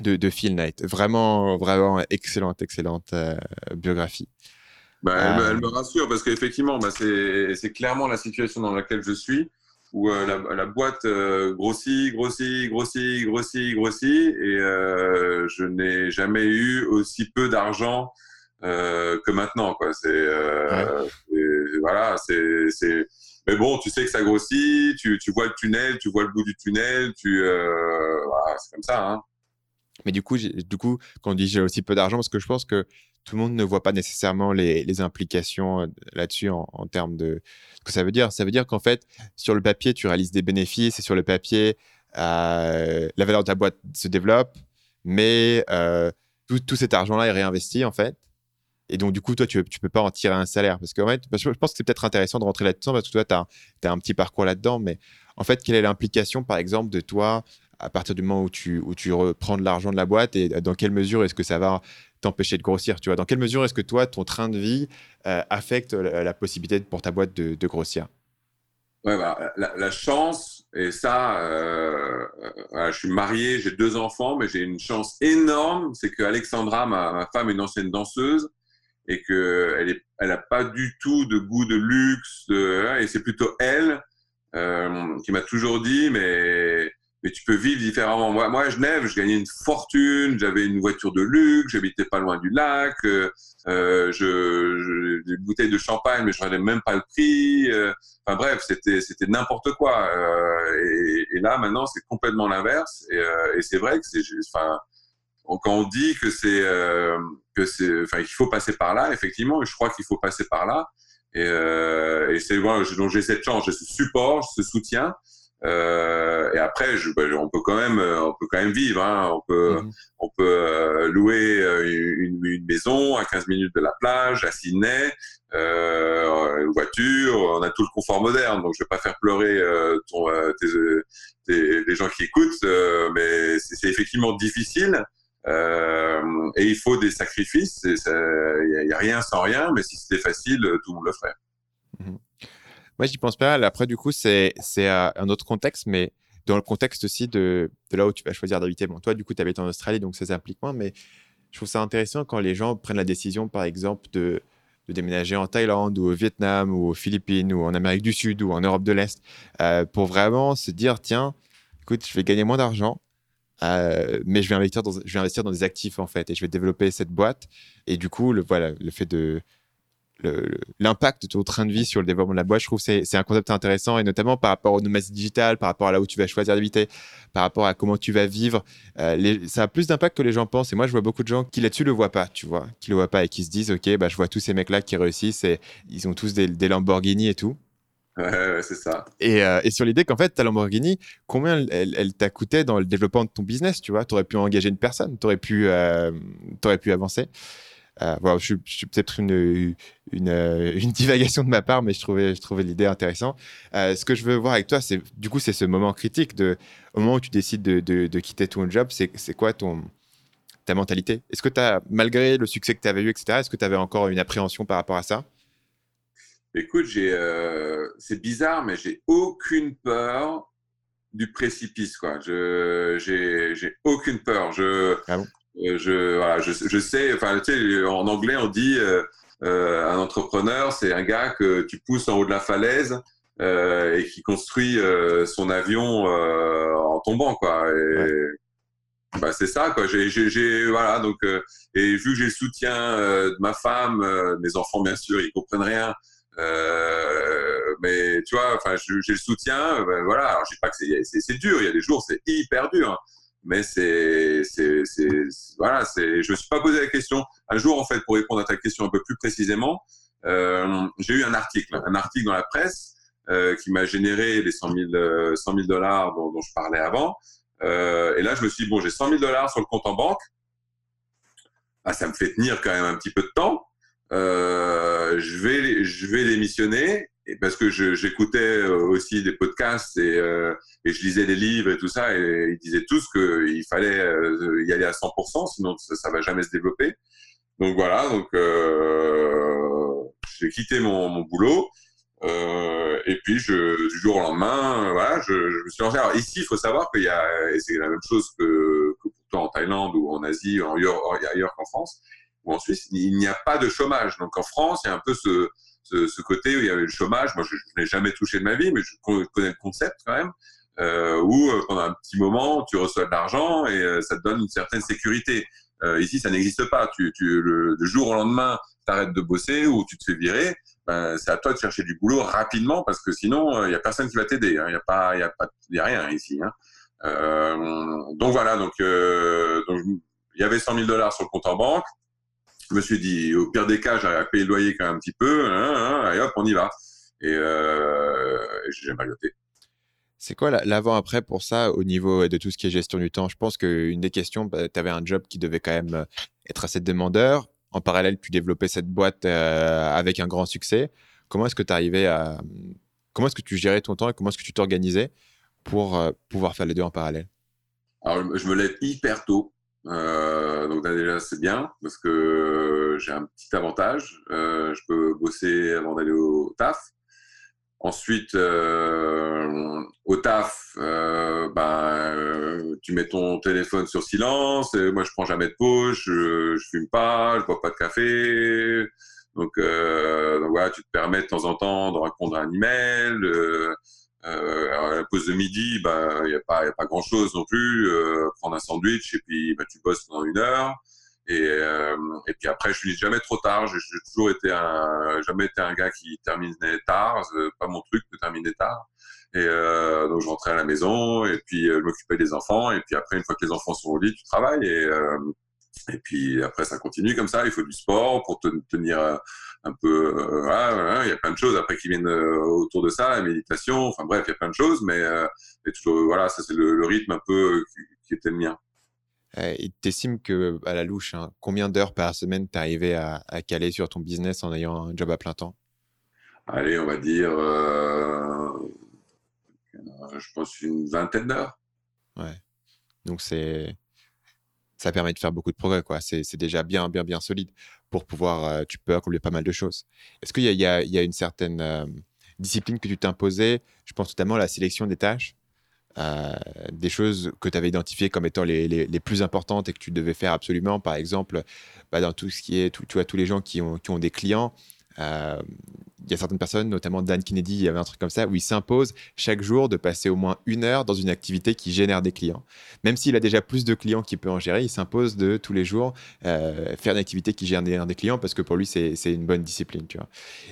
de, de, Phil Knight. Vraiment, vraiment excellente, excellente euh, biographie. Bah, elle, me rassure parce qu'effectivement, bah, c'est clairement la situation dans laquelle je suis où euh, la, boîte euh, grossit, grossit, grossit, grossit, grossit, et euh, je n'ai jamais eu aussi peu d'argent que maintenant. Quoi. C'est, voilà, c'est, Mais bon, tu sais que ça grossit, tu, tu, vois le tunnel, tu vois le bout du tunnel, tu, voilà, c'est comme ça. Hein. Mais du coup, du coup, quand on dit j'ai aussi peu d'argent, parce que je pense que tout le monde ne voit pas nécessairement les, implications là-dessus en, en, termes de ce que ça veut dire. Ça veut dire qu'en fait, sur le papier, tu réalises des bénéfices et sur le papier, euh, la valeur de ta boîte se développe, mais euh, tout, cet argent-là est réinvesti en fait. Et donc, du coup, toi, tu ne peux pas en tirer un salaire. Parce qu'en fait, je pense que c'est peut-être intéressant de rentrer là-dedans parce que toi, tu as, as, un petit parcours là-dedans. Mais en fait, quelle est l'implication, par exemple, de toi à partir du moment où tu, où tu reprends de l'argent de la boîte et dans quelle mesure est-ce que ça va t'empêcher de grossir tu vois. Dans quelle mesure est-ce que toi, ton train de vie euh, affecte la, possibilité pour ta boîte de, grossir? Bah, la, chance, et ça, euh, euh, je suis marié, j'ai deux enfants, mais j'ai une chance énorme, c'est que Alexandra, ma, femme, est une ancienne danseuse et qu'elle n'a elle pas du tout de goût de luxe, et c'est plutôt elle qui m'a toujours dit, mais mais tu peux vivre différemment. Moi, moi à Genève, je gagnais une fortune, j'avais une voiture de luxe, j'habitais pas loin du lac, euh, euh je, des bouteilles de champagne, mais je ne même pas le prix. Euh, enfin bref, c'était c'était n'importe quoi. Euh, et, et, là, maintenant, c'est complètement l'inverse. Et, euh, et c'est vrai que c'est, enfin, quand on dit que c'est que c'est, enfin, qu'il faut passer par là, effectivement, je crois qu'il faut passer par là. Et, et c'est voilà, donc j'ai cette chance, j'ai ce support, ce soutien. Euh, et après, je, bah, on peut quand même, euh, on peut quand même vivre. Hein. On peut, mhm. on peut euh, louer une, une, maison à 15 minutes de la plage à Sydney, euh, une voiture. On a tout le confort moderne. Donc, je vais pas faire pleurer ton, tes, tes, les gens qui écoutent, mais c'est effectivement difficile. et il faut des sacrifices. Il n'y a, a, rien sans rien. Mais si c'était facile, tout le monde le ferait. Mhm. Moi, j'y pense pas mal. Après, du coup, c'est un autre contexte, mais dans le contexte aussi de, là où tu vas choisir d'habiter. Bon, toi, du coup, tu habites en Australie, donc ça s'implique moins, mais je trouve ça intéressant quand les gens prennent la décision, par exemple, de, de déménager en Thaïlande ou au Vietnam ou aux Philippines ou en Amérique du Sud ou en Europe de l'Est euh, pour vraiment se dire, tiens, écoute, je vais gagner moins d'argent, euh, mais je vais, investir dans, je vais investir dans des actifs en fait et je vais développer cette boîte. Et du coup, le, voilà, le fait de, l'impact de ton train de vie sur le développement de la boîte, je trouve que c'est un concept intéressant et notamment par rapport aux nomads digital, par rapport à là où tu vas choisir d'habiter, par rapport à comment tu vas vivre. Euh, ça a plus d'impact que les gens pensent et moi je vois beaucoup de gens qui là-dessus le voient pas, tu vois, qui le voient pas et qui se disent ok, bah, je vois tous ces mecs-là qui réussissent et ils ont tous des, Lamborghini et tout. Ouais, c'est ça. Et, euh, et sur l'idée qu'en fait, ta Lamborghini, combien elle, t'a coûté dans le développement de ton business, tu vois? Tu aurais pu engager une personne, tu aurais, pu, euh, aurais pu avancer. Euh, voilà, je, suis peut-être une, une, euh, une, divagation de ma part, mais je trouvais, je trouvais l'idée intéressante. Euh, ce que je veux voir avec toi, c'est du coup, c'est ce moment critique de, au moment où tu décides de, de, quitter ton job, c'est quoi ton, ta mentalité? Est-ce que tu as, malgré le succès que tu avais eu, etc., est-ce que tu avais encore une appréhension par rapport à ça? Écoute, c'est bizarre, mais j'ai aucune peur du précipice. Quoi. Je, j'ai, aucune peur. Je, ah euh, je, voilà, je, je, sais, enfin, tu sais, en anglais, on dit euh, euh, un entrepreneur, c'est un gars que tu pousses en haut de la falaise euh, et qui construit euh, son avion euh, en tombant, quoi. Et, bah, c'est ça, quoi. J'ai, voilà, donc, et vu que j'ai le soutien de ma femme, mes enfants, bien sûr, ils comprennent rien. mais tu vois, enfin, j'ai le soutien. Ben, voilà, alors je dis pas que c'est dur. Il y a des jours, c'est hyper dur. Hein mais c'est, c'est, voilà, c'est, je me suis pas posé la question. Un jour, en fait, pour répondre à ta question un peu plus précisément, euh, j'ai eu un article, un article dans la presse euh, qui m'a généré les 100 000, 100 000 dollars dont, dont, je parlais avant. Euh, et là, je me suis dit, bon, j'ai 100 000 dollars sur le compte en banque. Ah, ça me fait tenir quand même un petit peu de temps. Euh, je vais, je vais démissionner parce que j'écoutais euh, aussi des podcasts et, euh, et, je lisais des livres et tout ça, et ils disaient tous qu'il fallait y aller à 100%, sinon ça, ça va jamais se développer. Donc voilà, donc j'ai quitté mon, boulot et puis, du jour au lendemain, voilà, je, me suis lancé. Alors ici, il faut savoir qu'il y a, c'est la même chose que, que pour toi en Thaïlande ou en Asie, ou ailleurs qu'en France en Suisse, il n'y a pas de chômage. Donc en France, il y a un peu ce, ce, ce côté où il y avait le chômage. Moi, je, je n'ai jamais touché de ma vie, mais je connais le concept quand même. Euh, où euh, pendant un petit moment, tu reçois de l'argent et euh, ça te donne une certaine sécurité. Euh, ici, ça n'existe pas. Tu, tu, le, le, jour au lendemain, tu arrêtes de bosser ou tu te fais virer. Ben, c'est à toi de chercher du boulot rapidement parce que sinon, il euh, n'y a personne qui va t'aider. Hein. Il n'y a pas, il a pas, y a rien ici. Hein. Euh, donc voilà. Donc, donc il y avait 100 000 dollars sur le compte en banque. Je me suis dit, au pire des cas, j'arrive à payer le loyer quand même un petit peu. Hein, hein, et hop, on y va. Et, euh, j'ai jamais noté. C'est quoi l'avant-après pour ça au niveau de tout ce qui est gestion du temps? Je pense qu'une des questions, bah, tu avais un job qui devait quand même euh, être assez demandeur. En parallèle, tu développais cette boîte euh, avec un grand succès. Comment est-ce que tu arrivais à. Comment est-ce que tu gérais ton temps et comment est-ce que tu t'organisais pour euh, pouvoir faire les deux en parallèle? Alors, je me lève hyper tôt. Euh, donc déjà, c'est bien parce que j'ai un petit avantage. Euh, je peux bosser avant d'aller au taf. Ensuite, euh, au taf, euh, ben, tu mets ton téléphone sur silence. Et moi, je prends jamais de pause, je, je fume pas, je bois pas de café. Donc, euh, donc voilà, tu te permets de temps en temps de répondre à un email. Euh, à la pause de midi, bah, il n'y a pas, y a pas grand chose non plus. Euh, prendre un sandwich et puis bah, tu bosses pendant une heure. Et, euh, et puis après, je finis jamais trop tard. J'ai toujours été un, jamais été un gars qui terminait tard. C'est pas mon truc de terminer tard. Et euh, donc je rentrais à la maison et puis euh, je m'occupais des enfants. Et puis après, une fois que les enfants sont au lit, tu travailles. Et, euh, et puis après, ça continue comme ça. Il faut du sport pour te tenir euh, un peu. Euh, il y a plein de choses après qui viennent euh, autour de ça, la méditation. Enfin bref, il y a plein de choses, mais, euh, toujours, voilà, ça c'est le, le, rythme un peu qui, qui était le mien. Et t'estimes que, à la louche, hein, combien d'heures par semaine tu arrivé à, à, caler sur ton business en ayant un job à plein temps? Allez, on va dire, euh, je pense une vingtaine d'heures. Ouais. Donc c'est ça permet de faire beaucoup de progrès. quoi. C'est déjà bien, bien, bien solide pour pouvoir, euh, tu peux accomplir pas mal de choses. Est-ce qu'il y, a une certaine euh, discipline que tu t'imposais? Je pense notamment à la sélection des tâches, euh, des choses que tu avais identifiées comme étant les, les, plus importantes et que tu devais faire absolument. Par exemple, bah, dans tout ce qui est, tu vois, tous les gens qui ont, qui ont des clients, il y a certaines personnes, notamment Dan Kennedy, il y avait un truc comme ça, où il s'impose chaque jour de passer au moins une heure dans une activité qui génère des clients. Même s'il a déjà plus de clients qu'il peut en gérer, il s'impose de tous les jours euh, faire une activité qui génère des clients parce que pour lui, c'est une bonne discipline.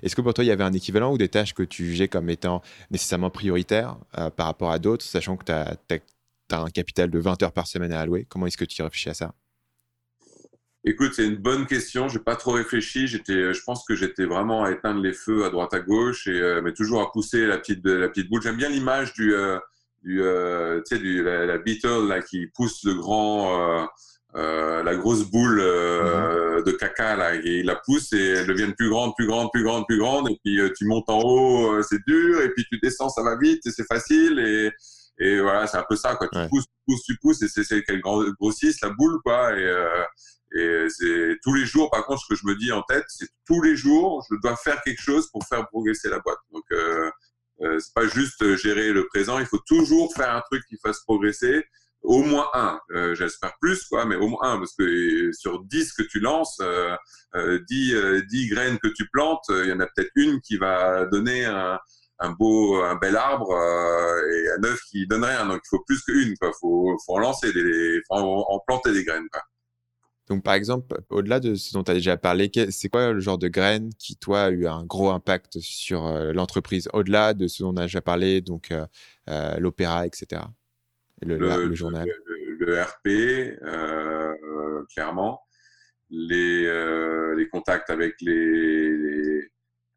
Est-ce que pour toi, il y avait un équivalent ou des tâches que tu jugeais comme étant nécessairement prioritaires euh, par rapport à d'autres, sachant que tu as, as, un capital de 20 heures par semaine à allouer? Comment est-ce que tu réfléchis à ça? Écoute, c'est une bonne question. J'ai pas trop réfléchi. J'étais, je pense que j'étais vraiment à éteindre les feux à droite à gauche, et euh, mais toujours à pousser la petite, la petite boule. J'aime bien l'image du, euh, du, euh, tu sais, du la, la, beetle là qui pousse le grand, euh, la grosse boule mm-hmm. de caca là. Et il la pousse et elle devient plus grande, plus grande, plus grande, plus grande. Et puis tu montes en haut, c'est dur. Et puis tu descends, ça va vite et c'est facile. Et et voilà, c'est un peu ça, quoi. Tu ouais. pousses, tu pousses, tu pousses, et c'est qu'elle grossisse la boule, quoi. Et, euh, et c'est tous les jours, par contre, ce que je me dis en tête, c'est tous les jours, je dois faire quelque chose pour faire progresser la boîte. Donc, euh, euh, c'est pas juste gérer le présent, il faut toujours faire un truc qui fasse progresser. Au moins un, euh, j'espère plus, quoi, mais au moins un, parce que sur 10 que tu lances, euh, 10, 10 graines que tu plantes, il y en a peut-être une qui va donner un, beau, un bel arbre et un neuf qui donne rien. Donc, il faut plus qu'une, quoi. Faut, faut en lancer des, faut en, en planter des graines, quoi. Donc, par exemple, au-delà de ce dont tu as déjà parlé, c'est quoi le genre de graines qui, toi, a eu un gros impact sur euh, l'entreprise, au-delà de ce dont on a déjà parlé, donc euh, euh, l'opéra, etc. Et le, le, la, le journal. Le, le RP, clairement. Les, les, contacts avec les, les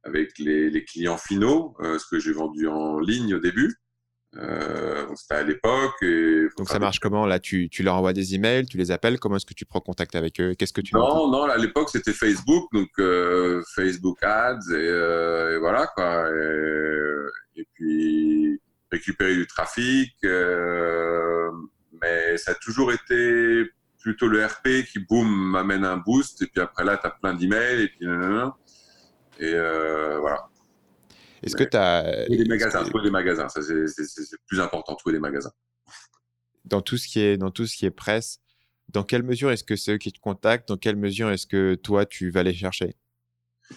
avec les, les, clients finaux, ce que j'ai vendu en ligne au début. Euh, c'était à l'époque. Donc ça marche comment? Là tu, tu, leur envoies des emails, tu les appelles, comment est-ce que tu prends contact avec eux? Qu'est-ce que tu Non, non, à l'époque c'était Facebook, donc euh, Facebook Ads et, euh, et voilà quoi. Et, et, puis récupérer du trafic, mais ça a toujours été plutôt le RP qui boum m'amène un boost et puis après là tu as plein d'emails et puis et voilà. Est-ce que tu as. des magasins, trouver des magasins, ça c'est plus important, trouver des magasins. Dans tout ce qui est, dans tout ce qui est presse, dans quelle mesure est-ce que c'est eux qui te contactent? Dans quelle mesure est-ce que toi, tu vas les chercher?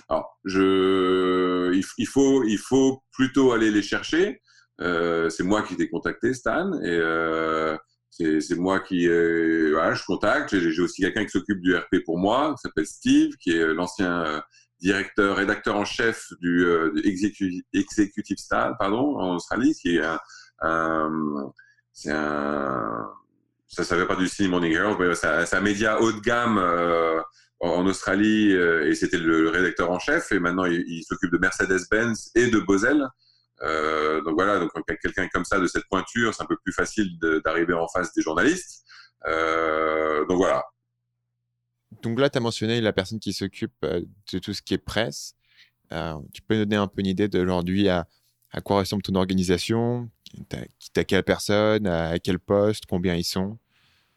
Alors, je... il, faut, il faut plutôt aller les chercher. Euh, c'est moi qui t'ai contacté, Stan, et euh, c'est moi qui, euh, voilà, je contacte. J'ai aussi quelqu'un qui s'occupe du RP pour moi, qui s'appelle Steve, qui est l'ancien directeur, rédacteur en chef du, executive, executive Stan, pardon, en Australie, qui est un, c'est un, ça savait pas du Cine Morning Herald, mais c'est un média haut de gamme en Australie et c'était le, rédacteur en chef. Et maintenant, il, il s'occupe de Mercedes-Benz et de Bosel. Euh, donc voilà, donc quelqu'un comme ça de cette pointure, c'est un peu plus facile d'arriver en face des journalistes. Euh, donc voilà. Donc là, tu as mentionné la personne qui s'occupe euh, de tout ce qui est presse. tu peux nous donner un peu une idée d'aujourd'hui à, à quoi ressemble ton organisation? T'as quelle personne? À quel poste? Combien ils sont?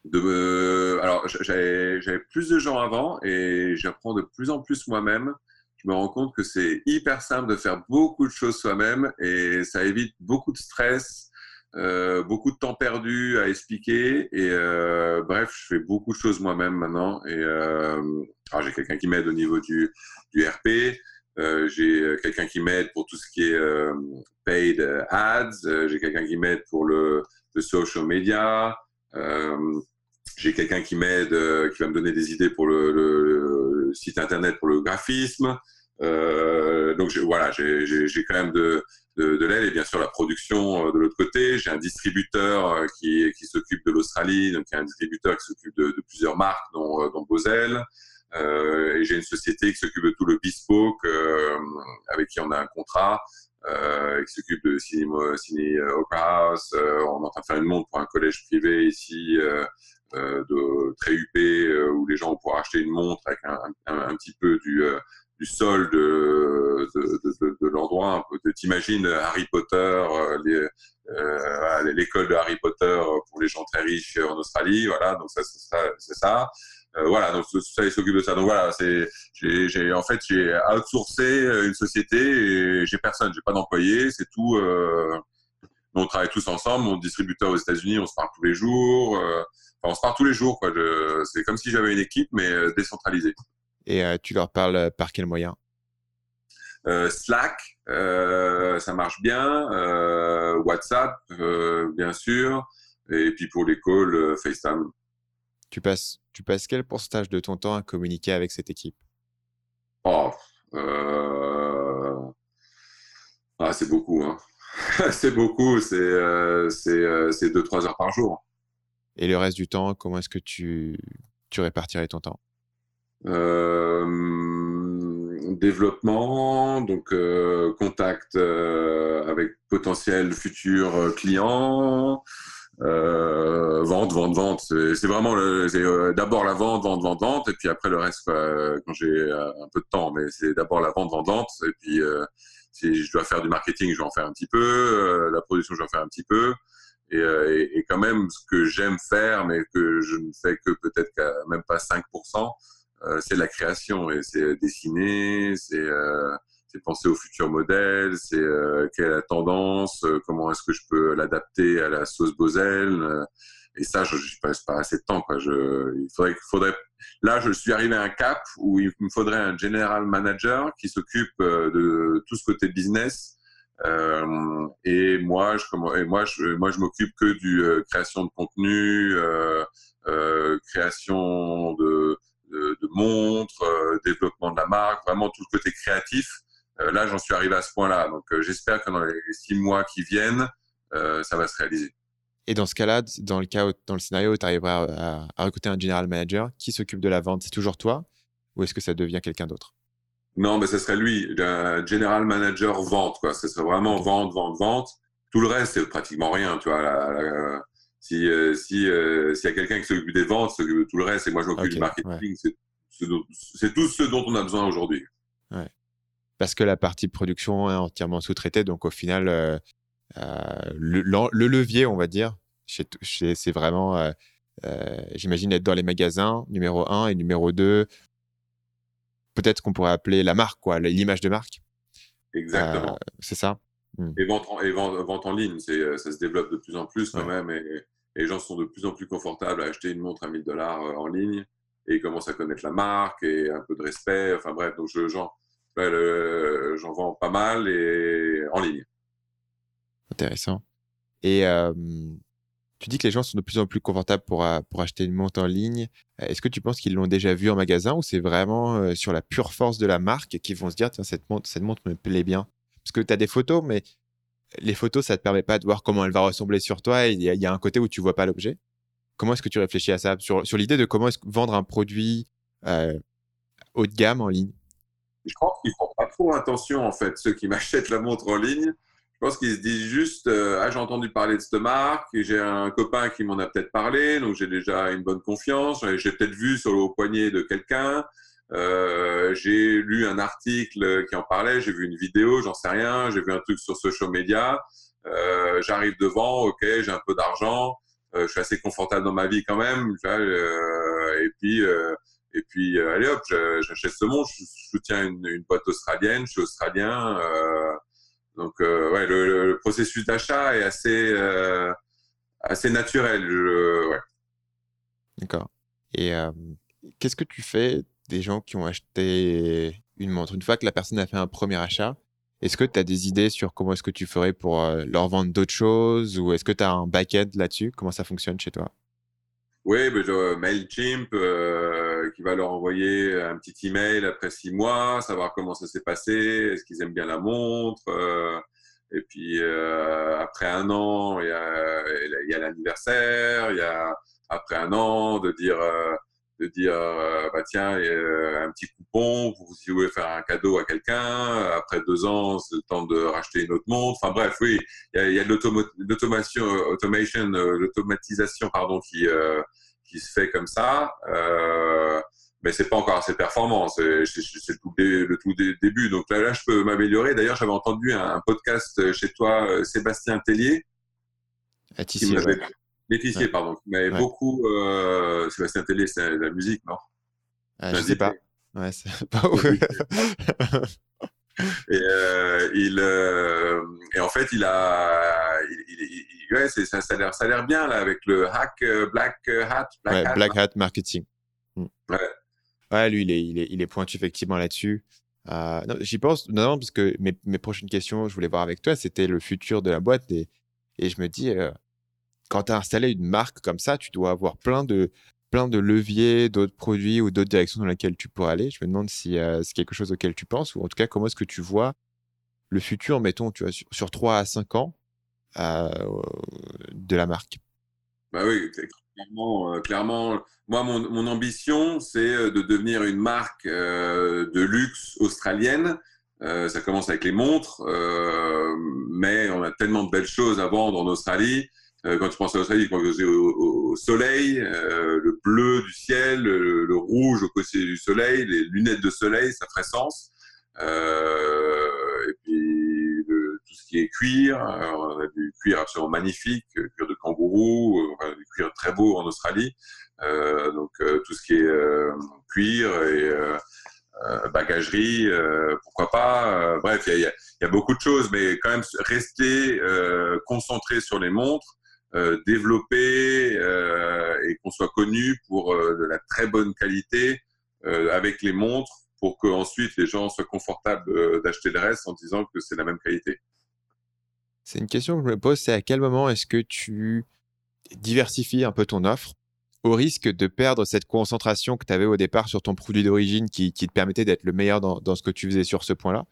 De, alors, j'avais plus de gens avant et j'apprends de plus en plus moi-même. Je me rends compte que c'est hyper simple de faire beaucoup de choses soi-même et ça évite beaucoup de stress, euh, beaucoup de temps perdu à expliquer. Et euh, bref, je fais beaucoup de choses moi-même maintenant. Et euh, j'ai quelqu'un qui m'aide au niveau du, RP. J'ai quelqu'un qui m'aide pour tout ce qui est paid ads. j'ai quelqu'un qui m'aide pour le, social media. j'ai quelqu'un qui m'aide, qui va me donner des idées pour le site internet pour le graphisme. Euh, donc voilà, j'ai quand même de, de, de l'aide et bien sûr la production euh, de l'autre côté. J'ai un distributeur euh, qui, qui s'occupe de l'Australie, donc il y a un distributeur qui s'occupe de, de, plusieurs marques, dont, dont Bosel. Euh, et j'ai une société qui s'occupe de tout le bespoke, euh, avec qui on a un contrat, euh, qui s'occupe de ciné, ciné Opera House. on est en train de faire une montre pour un collège privé ici. de très huppé où les gens vont pouvoir acheter une montre avec un, un, un petit peu du, du sol de, de, de, l'endroit. T'imagines Harry Potter, euh, euh, l'école de Harry Potter pour les gens très riches en Australie. Voilà, donc ça, c'est ça. Euh, voilà, donc ça, il s'occupe de ça. Donc voilà, c'est, j'ai, en fait, j'ai outsourcé une société et j'ai personne, j'ai pas d'employé, c'est tout. on travaille tous ensemble. Mon distributeur aux États-Unis, on se parle tous les jours. on se parle tous les jours, quoi. c'est comme si j'avais une équipe, mais décentralisée. Et euh, tu leur parles euh, par quel moyen? Euh, Slack, ça marche bien. WhatsApp, bien sûr. Et puis pour les calls, FaceTime. Tu passes, tu passes quel pourcentage de ton temps à communiquer avec cette équipe? Oh, ah, c'est beaucoup. Hein. c'est beaucoup. C'est 2-3 heures par jour. Et le reste du temps, comment est-ce que tu, tu répartirais ton temps? Euh, développement, donc euh, contact euh, avec potentiels futurs clients, vente, vente, vente. C'est vraiment d'abord la vente, vente, vente, vente, et puis après le reste quand j'ai un peu de temps. Mais c'est d'abord la vente, vente, vente, et puis si je dois faire du marketing, je vais en faire un petit peu, la production, je vais en faire un petit peu. Et, et, quand même, ce que j'aime faire, mais que je ne fais que peut-être même pas 5%, euh, c'est la création et c'est dessiner, c'est euh, penser au futur modèle, c'est euh, quelle est la tendance, comment est-ce que je peux l'adapter à la sauce Bosel. et ça, je n'y passe pas assez de temps. Quoi. Il faudrait, faudrait, là, je suis arrivé à un cap où il me faudrait un general manager qui s'occupe de tout ce côté business. Euh, et moi, je, et moi, moi, je m'occupe que du création de contenu, euh, création de de, montres, euh, développement de la marque, vraiment tout le côté créatif. Euh, là, j'en suis arrivé à ce point-là. Donc, euh, j'espère que dans les six mois qui viennent, ça va se réaliser. Et dans ce cas-là, dans le cas, dans le scénario où tu arriveras à, recruter un general manager, qui s'occupe de la vente? C'est toujours toi? Ou est-ce que ça devient quelqu'un d'autre? Non, mais ce serait lui, un general manager vente. Quoi. Ce serait vraiment vente, vente, vente. Tout le reste, c'est pratiquement rien. Tu vois, si euh, s'il y a quelqu'un qui s'occupe des ventes, s'occupe de tout le reste, et moi je m'occupe du marketing, c'est tout ce dont on a besoin aujourd'hui. Ouais. Parce que la partie production est entièrement sous-traitée, donc au final, euh, le, le, levier, on va dire, c'est vraiment, j'imagine, être dans les magasins, numéro 1 et numéro 2. Peut-être qu'on pourrait appeler la marque, quoi, l'image de marque. Exactement. c'est ça? Hmm. Et, vente en, et vente, en ligne, ça se développe de plus en plus quand même. Et, les gens sont de plus en plus confortables à acheter une montre à 1000 dollars en ligne et ils commencent à connaître la marque et un peu de respect. Enfin bref, donc j'en j'en vends pas mal et en ligne. Intéressant. Et tu dis que les gens sont de plus en plus confortables pour, pour acheter une montre en ligne. Est-ce que tu penses qu'ils l'ont déjà vu en magasin ou c'est vraiment sur la pure force de la marque qu'ils vont se dire, tiens, cette montre, cette montre me plaît bien? Parce que tu as des photos, mais les photos, ça ne te permet pas de voir comment elle va ressembler sur toi. Il y, a un côté où tu vois pas l'objet. Comment est-ce que tu réfléchis à ça? Sur, sur l'idée de comment vendre un produit haut de gamme en ligne? Je pense qu'ils font pas trop attention, en fait, ceux qui m'achètent la montre en ligne. Je pense qu'ils se disent juste euh, Ah, j'ai entendu parler de cette marque, j'ai un copain qui m'en a peut-être parlé, donc j'ai déjà une bonne confiance. J'ai peut-être vu sur le poignet de quelqu'un. Euh, j'ai lu un article qui en parlait, j'ai vu une vidéo, j'en sais rien, j'ai vu un truc sur social media. Euh, J'arrive devant, ok, j'ai un peu d'argent, euh, je suis assez confortable dans ma vie quand même. et puis, et puis allez hop, j'achète ce monde, je soutiens une, une boîte australienne, je suis australien. Donc, ouais, le, processus d'achat est assez, assez naturel. D'accord. Et qu'est-ce que tu fais des gens qui ont acheté une montre Une fois que la personne a fait un premier achat, est-ce que tu as des idées sur comment est-ce que tu ferais pour leur vendre d'autres choses ou est-ce que tu as un back-end là-dessus? Comment ça fonctionne chez toi? Oui, ben, je, MailChimp euh, qui va leur envoyer un petit email après six mois, savoir comment ça s'est passé, est-ce qu'ils aiment bien la montre. Euh, et puis euh, après un an, il y a l'anniversaire, il y a après un an de dire de dire bah tiens un petit coupon vous voulez faire un cadeau à quelqu'un après deux ans c'est le temps de racheter une autre montre. Enfin bref oui il y a, il y a de l'automation automation l'automatisation pardon qui qui se fait comme ça euh, mais c'est pas encore assez performant. C'est le tout, le tout début. Donc là, là je peux m'améliorer. D'ailleurs j'avais entendu un, podcast chez toi Sébastien Tellier qui Laetitia, pardon, Mais beaucoup. Euh, Sébastien Télé, c'est la musique, non? Euh, Je sais pas. Ouais, c'est pas et, euh, il, euh, et en fait, il a. Il, il, ouais, ça, ça a l'air bien, là, avec le hack Black Hat. Black, Hat, Black Hat Marketing. Mm. Ouais. Ouais, lui, il est, il est, il est pointu effectivement là-dessus. Euh, J'y pense, non, parce que mes, mes, prochaines questions, je voulais voir avec toi, c'était le futur de la boîte. Et, et je me dis, quand tu as installé une marque comme ça, tu dois avoir plein de, leviers, d'autres produits ou d'autres directions dans lesquelles tu pourrais aller. Je me demande si euh, c'est quelque chose auquel tu penses ou en tout cas, comment est-ce que tu vois le futur, mettons, sur, sur 3 à 5 ans euh, de la marque? Bah oui, clairement, euh, clairement moi, mon, mon ambition, c'est de devenir une marque de luxe australienne. ça commence avec les montres, mais on a tellement de belles choses à vendre en Australie. Euh, quand tu penses à l'Australie, tu penses au, soleil, euh, le bleu du ciel, le, rouge au côté du soleil, les lunettes de soleil, ça ferait sens. Euh, et puis tout ce qui est cuir, on a du cuir absolument magnifique, cuir de kangourou, du cuir très beau en Australie. donc tout ce qui est cuir et bagagerie, pourquoi pas. bref, il y, y, a beaucoup de choses, mais quand même rester concentré sur les montres euh, développer euh, et qu'on soit connu pour euh, de la très bonne qualité avec les montres pour qu'ensuite les gens soient confortables d'acheter le reste en disant que c'est la même qualité. C'est une question que je me pose, c'est à quel moment est-ce que tu diversifies un peu ton offre au risque de perdre cette concentration que tu avais au départ sur ton produit d'origine qui, te permettait d'être le meilleur dans, dans, ce que tu faisais sur ce point-là?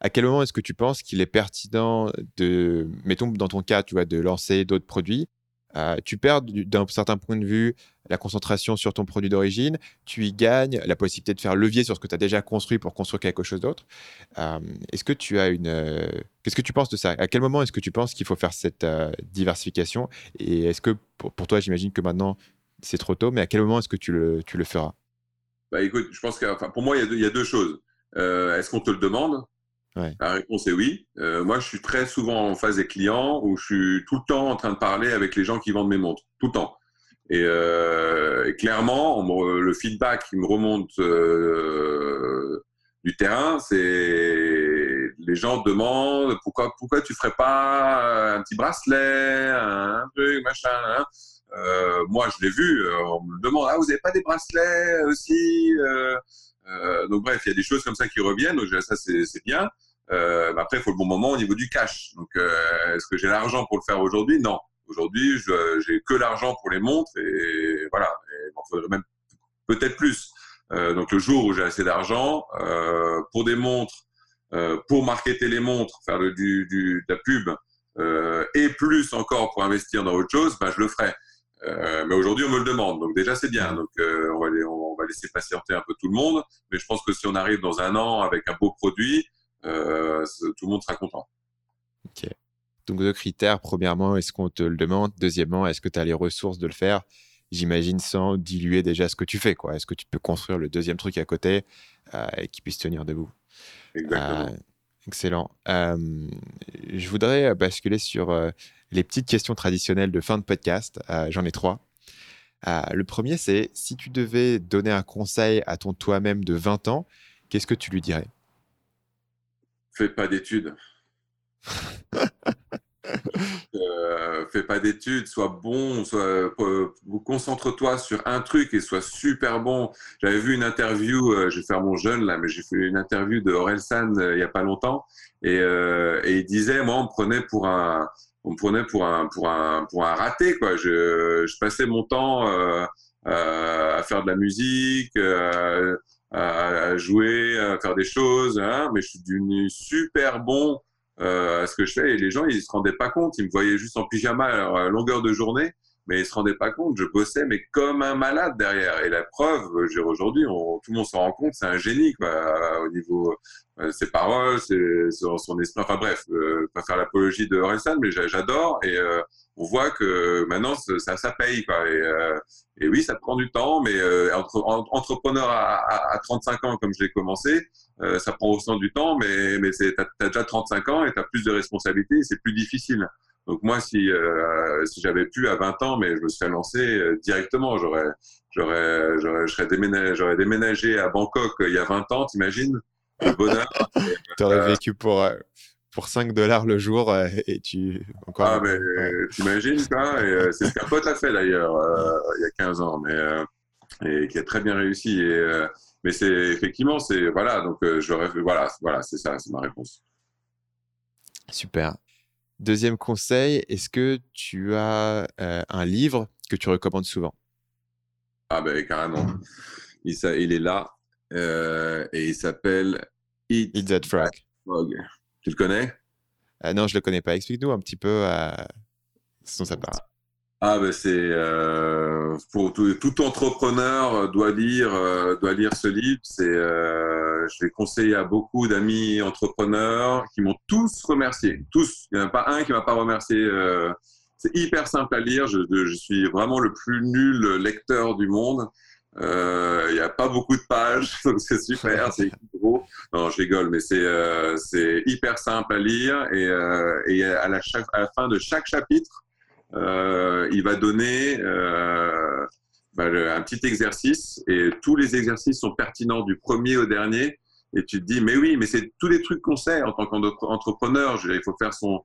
À quel moment est-ce que tu penses qu'il est pertinent de, mettons dans ton cas, tu vois, de lancer d'autres produits euh, Tu perds d'un certain point de vue la concentration sur ton produit d'origine, tu y gagnes la possibilité de faire levier sur ce que tu as déjà construit pour construire quelque chose d'autre. Euh, est-ce que tu as une. Euh, qu'est-ce que tu penses de ça? À quel moment est-ce que tu penses qu'il faut faire cette diversification? Et est-ce que pour, toi, j'imagine que maintenant c'est trop tôt, mais à quel moment est-ce que tu le, tu le feras? Bah, écoute, je pense que pour moi, il y, a deux choses. est-ce qu'on te le demande? La réponse est oui. Euh, moi, je suis très souvent en phase des clients où je suis tout le temps en train de parler avec les gens qui vendent mes montres, tout le temps. Et, euh, clairement, le feedback qui me remonte euh, du terrain, c'est les gens demandent pourquoi pourquoi tu ferais pas un petit bracelet, un truc, machin. Hein. Moi, je l'ai vu. On me demande ah vous n'avez pas des bracelets aussi Donc bref, il y a des choses comme ça qui reviennent. Donc ça c'est bien. Après, il faut le bon moment au niveau du cash. Donc est-ce que j'ai l'argent pour le faire aujourd'hui? Non. Aujourd'hui, j'ai que l'argent pour les montres et voilà. Il m'en faudrait même peut-être plus. Euh, donc le jour où j'ai assez d'argent euh, pour des montres, euh, pour marketer les montres, faire du, du, de la pub et plus encore pour investir dans autre chose, ben, je le ferai. mais aujourd'hui, on me le demande, donc déjà c'est bien. Donc on, va, on, va, laisser patienter un peu tout le monde, mais je pense que si on arrive dans un an avec un beau produit, tout le monde sera content. Ok. Donc deux critères. Premièrement, est-ce qu'on te le demande? Deuxièmement, est-ce que tu as les ressources de le faire? J'imagine, sans diluer déjà ce que tu fais. Quoi. Est-ce que tu peux construire le deuxième truc à côté euh, et qui puisse tenir debout? Exactement. Euh, excellent. Euh, je voudrais basculer sur les petites questions traditionnelles de fin de podcast. J'en ai trois. le premier, c'est si tu devais donner un conseil à ton toi-même de 20 ans, qu'est-ce que tu lui dirais? Fais pas d'études. euh, fais pas d'études, sois bon, soit, euh, concentre-toi sur un truc et sois super bon. J'avais vu une interview, euh, je vais faire mon jeune là, mais j'ai fait une interview de Orelsan euh, il y a pas longtemps et, euh, et, il disait, moi on me prenait pour un, on me prenait pour un, pour un, pour un raté quoi. Je, je passais mon temps à faire de la musique. À jouer, à faire des choses, hein, mais je suis devenu super bon euh, à ce que je fais. Et les gens, ils se rendaient pas compte. Ils me voyaient juste en pyjama à longueur de journée, mais ils se rendaient pas compte. Je bossais, mais comme un malade derrière. Et la preuve, j'ai aujourd'hui, tout le monde s'en rend compte, c'est un génie, quoi, au niveau euh, ses paroles, son, esprit. Enfin bref, euh, pas faire l'apologie de Orelsan, mais j'adore. Et euh, on voit que maintenant, ça, ça paye, quoi. Et, euh, oui, ça prend du temps, mais euh, entre, entrepreneur à, à, 35 ans, comme je l'ai commencé, euh, ça prend aussi du temps, mais, mais tu as, déjà 35 ans et tu as plus de responsabilités, c'est plus difficile. Donc moi, si, euh, si j'avais pu à 20 ans, mais je me serais lancé euh, directement, j'aurais, j'aurais, j'aurais, déménagé, j'aurais déménagé à Bangkok il y a 20 ans, t'imagines? Le bonheur. tu aurais vécu pour, pour 5 dollars le jour et tu. Encore ah, mais t'imagines quoi? Et, C'est ce qu'un pote a fait d'ailleurs il y a 15 ans, mais et qui a très bien réussi. Et, mais c'est effectivement, c'est voilà, donc euh, j'aurais voilà, voilà, c'est ça, c'est ma réponse. Super. Deuxième conseil, est-ce que tu as euh, un livre que tu recommandes souvent? Ah ben carrément. Il, il est là euh, et il s'appelle Eat, That Frog. Tu le connais? Non, je le connais pas. Explique-nous un petit peu ce dont ça parle. Ah ben c'est euh, pour tout, tout, entrepreneur doit lire euh, doit lire ce livre. C'est euh, je l'ai conseillé à beaucoup d'amis entrepreneurs qui m'ont tous remercié. Tous, il n'y en a pas un qui m'a pas remercié. Euh, c'est hyper simple à lire. Je, je, suis vraiment le plus nul lecteur du monde. Euh, il n'y a pas beaucoup de pages, donc c'est super, c'est gros. Non, je rigole, mais c'est c'est hyper simple à lire et, et à, la, à la fin de chaque chapitre euh, il va donner euh, bah, un petit exercice et tous les exercices sont pertinents du premier au dernier. Et tu te dis, mais oui, mais c'est tous les trucs qu'on sait en tant qu'entrepreneur. Il faut faire son,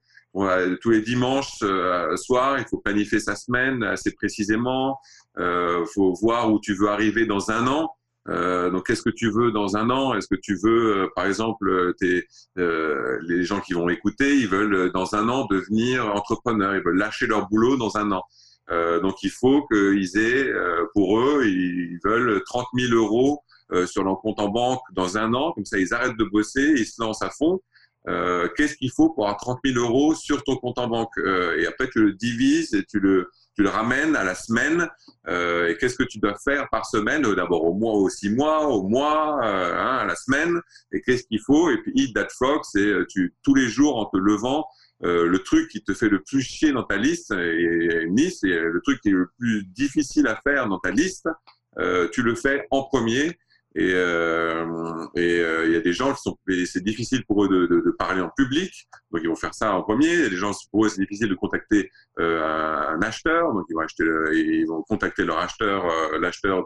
tous les dimanches euh, soir, il faut planifier sa semaine assez précisément. Il euh, faut voir où tu veux arriver dans un an. Euh, donc, qu'est-ce que tu veux dans un an Est-ce que tu veux, euh, par exemple, euh, tes, euh, les gens qui vont écouter, ils veulent dans un an devenir entrepreneurs, ils veulent lâcher leur boulot dans un an. donc, il faut qu'ils aient, pour eux, ils veulent 30 000 euros sur leur compte en banque dans un an. Comme ça, ils arrêtent de bosser, ils se lancent à fond. Qu'est-ce qu'il faut pour avoir 30 000 euros sur ton compte en banque? Et après, tu le divises et tu le tu le ramènes à la semaine. Euh, et qu'est-ce que tu dois faire par semaine? Euh, D'abord au mois, au six mois, au mois, euh, hein, à la semaine. Et qu'est-ce qu'il faut? Et puis Eat That Frog, c'est tu tous les jours en te levant. le truc qui te fait le plus chier dans ta liste, et liste, et le truc qui est le plus difficile à faire dans ta liste, tu le fais en premier et euh, et euh, il y a des gens qui sont, c'est difficile pour eux de, de, de, parler en public, donc ils vont faire ça en premier. Il y a des gens pour eux c'est difficile de contacter euh, un, acheteur, donc ils vont acheter, ils vont contacter leur acheteur, l'acheteur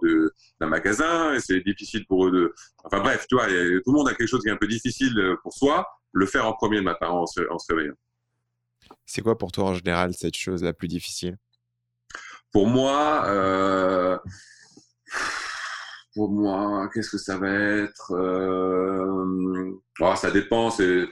d'un magasin. Et c'est difficile pour eux de, enfin bref, tu vois, tout le monde a quelque chose qui est un peu difficile pour soi. le faire en premier le matin en se, en se réveillant. C'est quoi pour toi en général cette chose la plus difficile? Pour moi, pour moi, qu'est-ce que ça va être euh... oh, Ça dépend, c'est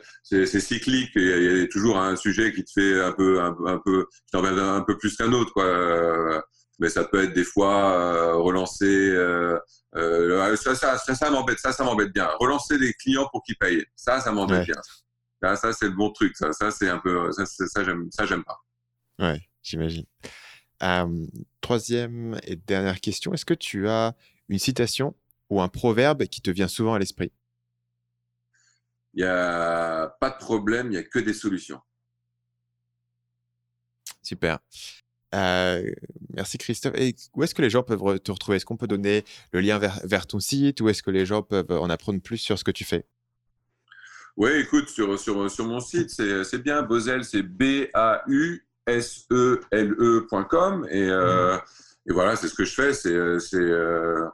cyclique. Il y a toujours un sujet qui te fait un peu, un, un peu, qui un peu plus qu'un autre, quoi. Mais ça peut être des fois euh, relancer. Euh, euh, ça, ça, ça, ça m'embête. Ça, ça m'embête bien. Relancer les clients pour qu'ils payent. Ça, ça m'embête bien. Ça, ça c'est le bon truc. Ça, ça c'est un peu. Ça, ça j'aime. Ça, j'aime pas. Ouais, j'imagine. troisième et dernière question. Est-ce que tu as une citation ou un proverbe qui te vient souvent à l'esprit? Il n'y a pas de problème, il n'y a que des solutions. Super. Euh, merci Christophe. Et où est-ce que les gens peuvent te retrouver? Est-ce qu'on peut donner le lien vers, ton site ou est-ce que les gens peuvent en apprendre plus sur ce que tu fais? Oui, écoute, sur, sur, sur mon site, c'est bien. Bozel, c'est B-A-U-S-E-L-E.com. Et, euh, mmh. Et voilà, c'est ce que je fais. C'est euh,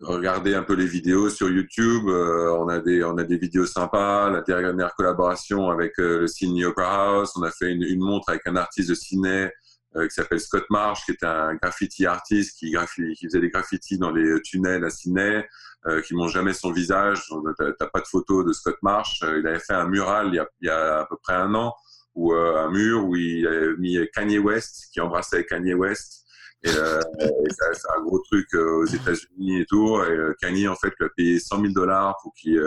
regarder un peu les vidéos sur YouTube. on, a des, on a des vidéos sympas. La dernière collaboration avec le Sydney Opera House. On a fait une, montre avec un artiste de ciné euh, qui s'appelle Scott Marsh, qui est un graffiti artiste qui, faisait des graffitis dans les tunnels à Sydney, euh, qui montre jamais son visage. T'as pas de photo de Scott Marsh. Euh, il avait fait un mural il y a, à peu près un an, ou euh, un mur où il avait mis Kanye West, qui embrassait Kanye West. Et, euh, c'est un gros truc aux États-Unis et tout. Et Kanye, en fait, lui a payé 100 000 dollars pour qu'il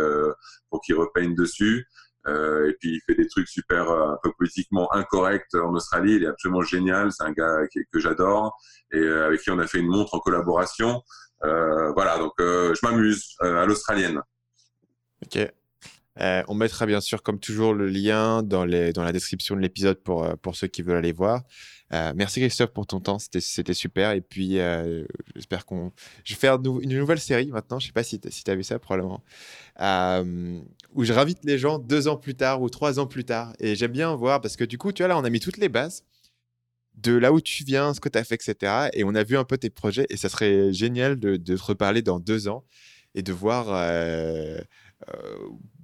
pour qu'il repeigne dessus. Euh, et puis il fait des trucs super euh, un peu politiquement incorrects en Australie. Il est absolument génial. C'est un gars que j'adore et euh, avec qui on a fait une montre en collaboration. voilà, donc je m'amuse à l'australienne. Ok. On mettra bien sûr, comme toujours, le lien dans, la description de l'épisode pour, pour ceux qui veulent aller voir. Euh, merci Christophe pour ton temps, c'était super. Et puis, euh, j'espère qu'on. Je vais faire une nouvelle série maintenant, je sais pas si tu as vu ça probablement, euh, où je réinvite les gens deux ans plus tard ou trois ans plus tard. Et j'aime bien voir parce que du coup, tu vois, là, on a mis toutes les bases de là où tu viens, ce que tu as fait, etc. Et on a vu un peu tes projets et ça serait génial de te reparler dans deux ans et de voir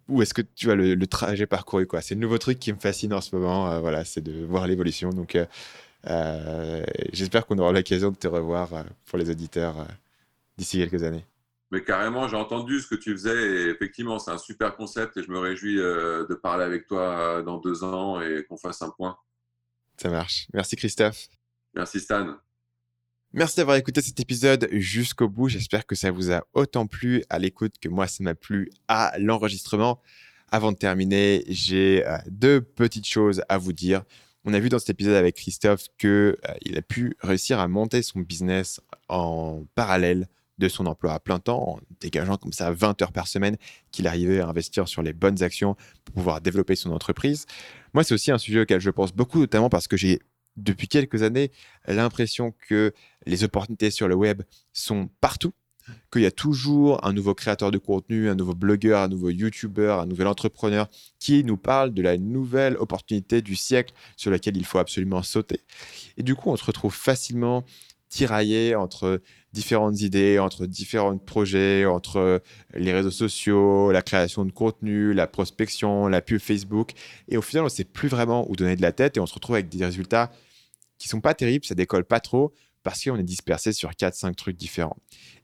où est-ce que tu as le, trajet parcouru. C'est le nouveau truc qui me fascine en ce moment. voilà, c'est de voir l'évolution. Donc, euh, j'espère qu'on aura l'occasion de te revoir euh, pour les auditeurs euh, d'ici quelques années. Mais carrément, j'ai entendu ce que tu faisais et effectivement, c'est un super concept et je me réjouis de parler avec toi dans deux ans et qu'on fasse un point. Ça marche. Merci Christophe. Merci Stan. Merci d'avoir écouté cet épisode jusqu'au bout. J'espère que ça vous a autant plu à l'écoute que moi, ça m'a plu à l'enregistrement. Avant de terminer, j'ai deux petites choses à vous dire. On a vu dans cet épisode avec Christophe qu'il euh, a pu réussir à monter son business en parallèle de son emploi à plein temps, en dégageant comme ça 20 heures par semaine, qu'il arrivait à investir sur les bonnes actions pour pouvoir développer son entreprise. Moi, c'est aussi un sujet auquel je pense beaucoup, notamment parce que j'ai depuis quelques années l'impression que les opportunités sur le web sont partout qu'il y a toujours un nouveau créateur de contenu, un nouveau blogueur, un nouveau YouTuber, un nouvel entrepreneur qui nous parle de la nouvelle opportunité du siècle sur laquelle il faut absolument sauter. Et du coup, on se retrouve facilement tiraillé entre différentes idées, entre différents projets, entre les réseaux sociaux, la création de contenu, la prospection, la pub Facebook. Et au final, on ne sait plus vraiment où donner de la tête et on se retrouve avec des résultats qui sont pas terribles, ça décolle pas trop parce qu'on est dispersé sur 4-5 trucs différents.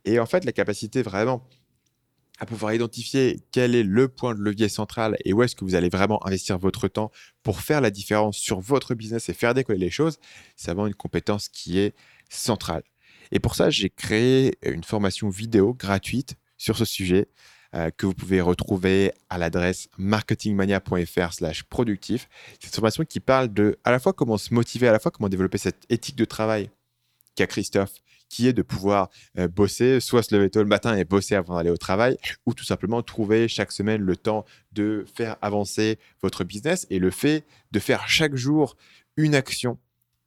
Et en fait, la capacité vraiment à pouvoir identifier quel est le point de levier central et où est-ce que vous allez vraiment investir votre temps pour faire la différence sur votre business et faire décoller les choses, c'est vraiment une compétence qui est centrale. Et pour ça, j'ai créé une formation vidéo gratuite sur ce sujet euh, que vous pouvez retrouver à l'adresse marketingmania.fr/productif. C'est une formation qui parle de à la fois comment se motiver, à la fois comment développer cette éthique de travail qu'a Christophe, qui est de pouvoir euh, bosser, soit se lever tôt le matin et bosser avant d'aller au travail, ou tout simplement trouver chaque semaine le temps de faire avancer votre business et le fait de faire chaque jour une action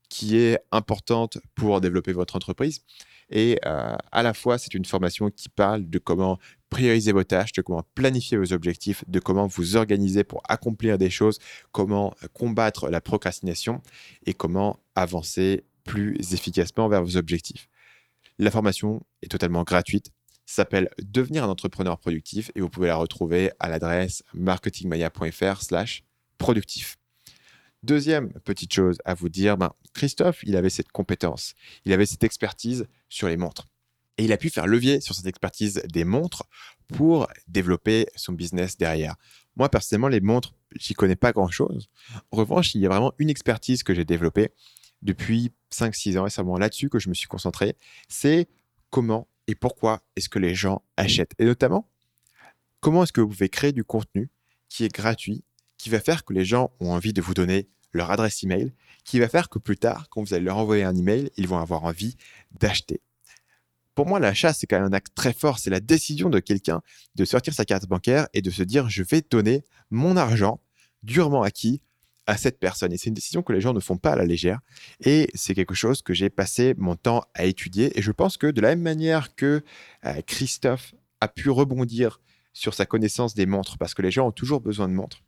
qui est importante pour développer votre entreprise. Et euh, à la fois, c'est une formation qui parle de comment prioriser vos tâches, de comment planifier vos objectifs, de comment vous organiser pour accomplir des choses, comment combattre la procrastination et comment avancer plus efficacement vers vos objectifs. La formation est totalement gratuite. s'appelle Devenir un entrepreneur productif et vous pouvez la retrouver à l'adresse marketingmania.fr slash productif. Deuxième petite chose à vous dire, ben, Christophe, il avait cette compétence, il avait cette expertise sur les montres. Et il a pu faire levier sur cette expertise des montres pour développer son business derrière. Moi, personnellement, les montres, j'y connais pas grand-chose. En revanche, il y a vraiment une expertise que j'ai développée depuis 5-6 ans et c'est vraiment là-dessus que je me suis concentré. C'est comment et pourquoi est-ce que les gens achètent. Et notamment, comment est-ce que vous pouvez créer du contenu qui est gratuit, qui va faire que les gens ont envie de vous donner leur adresse email, qui va faire que plus tard, quand vous allez leur envoyer un email, ils vont avoir envie d'acheter. Pour moi, l'achat, c'est quand même un acte très fort. C'est la décision de quelqu'un de sortir sa carte bancaire et de se dire je vais donner mon argent durement acquis à cette personne. Et c'est une décision que les gens ne font pas à la légère. Et c'est quelque chose que j'ai passé mon temps à étudier. Et je pense que de la même manière que euh, Christophe a pu rebondir sur sa connaissance des montres, parce que les gens ont toujours besoin de montres,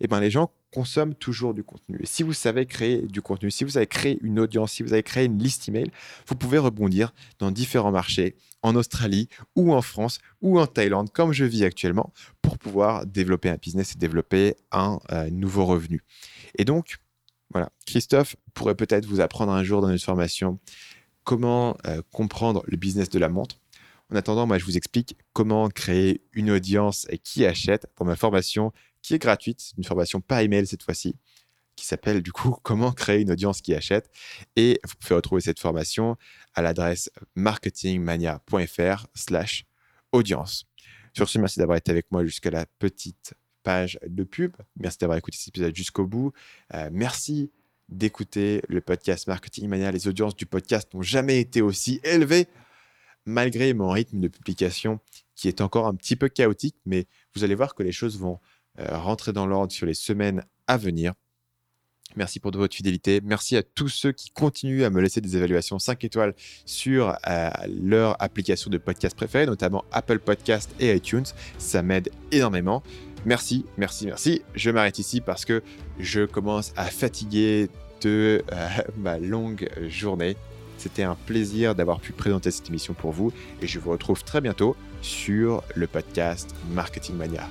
eh ben, les gens consomment toujours du contenu. Et si vous savez créer du contenu, si vous avez créé une audience, si vous avez créé une liste email, vous pouvez rebondir dans différents marchés, en Australie ou en France ou en Thaïlande, comme je vis actuellement, pour pouvoir développer un business et développer un euh, nouveau revenu. Et donc, voilà, Christophe pourrait peut-être vous apprendre un jour dans une formation comment euh, comprendre le business de la montre. En attendant, moi, je vous explique comment créer une audience et qui achète pour ma formation qui est gratuite, une formation par email cette fois-ci, qui s'appelle du coup Comment créer une audience qui achète. Et vous pouvez retrouver cette formation à l'adresse marketingmania.fr slash audience. Sur ce, merci d'avoir été avec moi jusqu'à la petite page de pub. Merci d'avoir écouté cet épisode jusqu'au bout. Euh, merci d'écouter le podcast Marketing Mania. Les audiences du podcast n'ont jamais été aussi élevées malgré mon rythme de publication qui est encore un petit peu chaotique, mais vous allez voir que les choses vont rentrer dans l'ordre sur les semaines à venir. Merci pour votre fidélité. Merci à tous ceux qui continuent à me laisser des évaluations 5 étoiles sur euh, leur application de podcast préférée, notamment Apple Podcast et iTunes. Ça m'aide énormément. Merci, merci, merci. Je m'arrête ici parce que je commence à fatiguer de euh, ma longue journée. C'était un plaisir d'avoir pu présenter cette émission pour vous et je vous retrouve très bientôt sur le podcast Marketing Mania.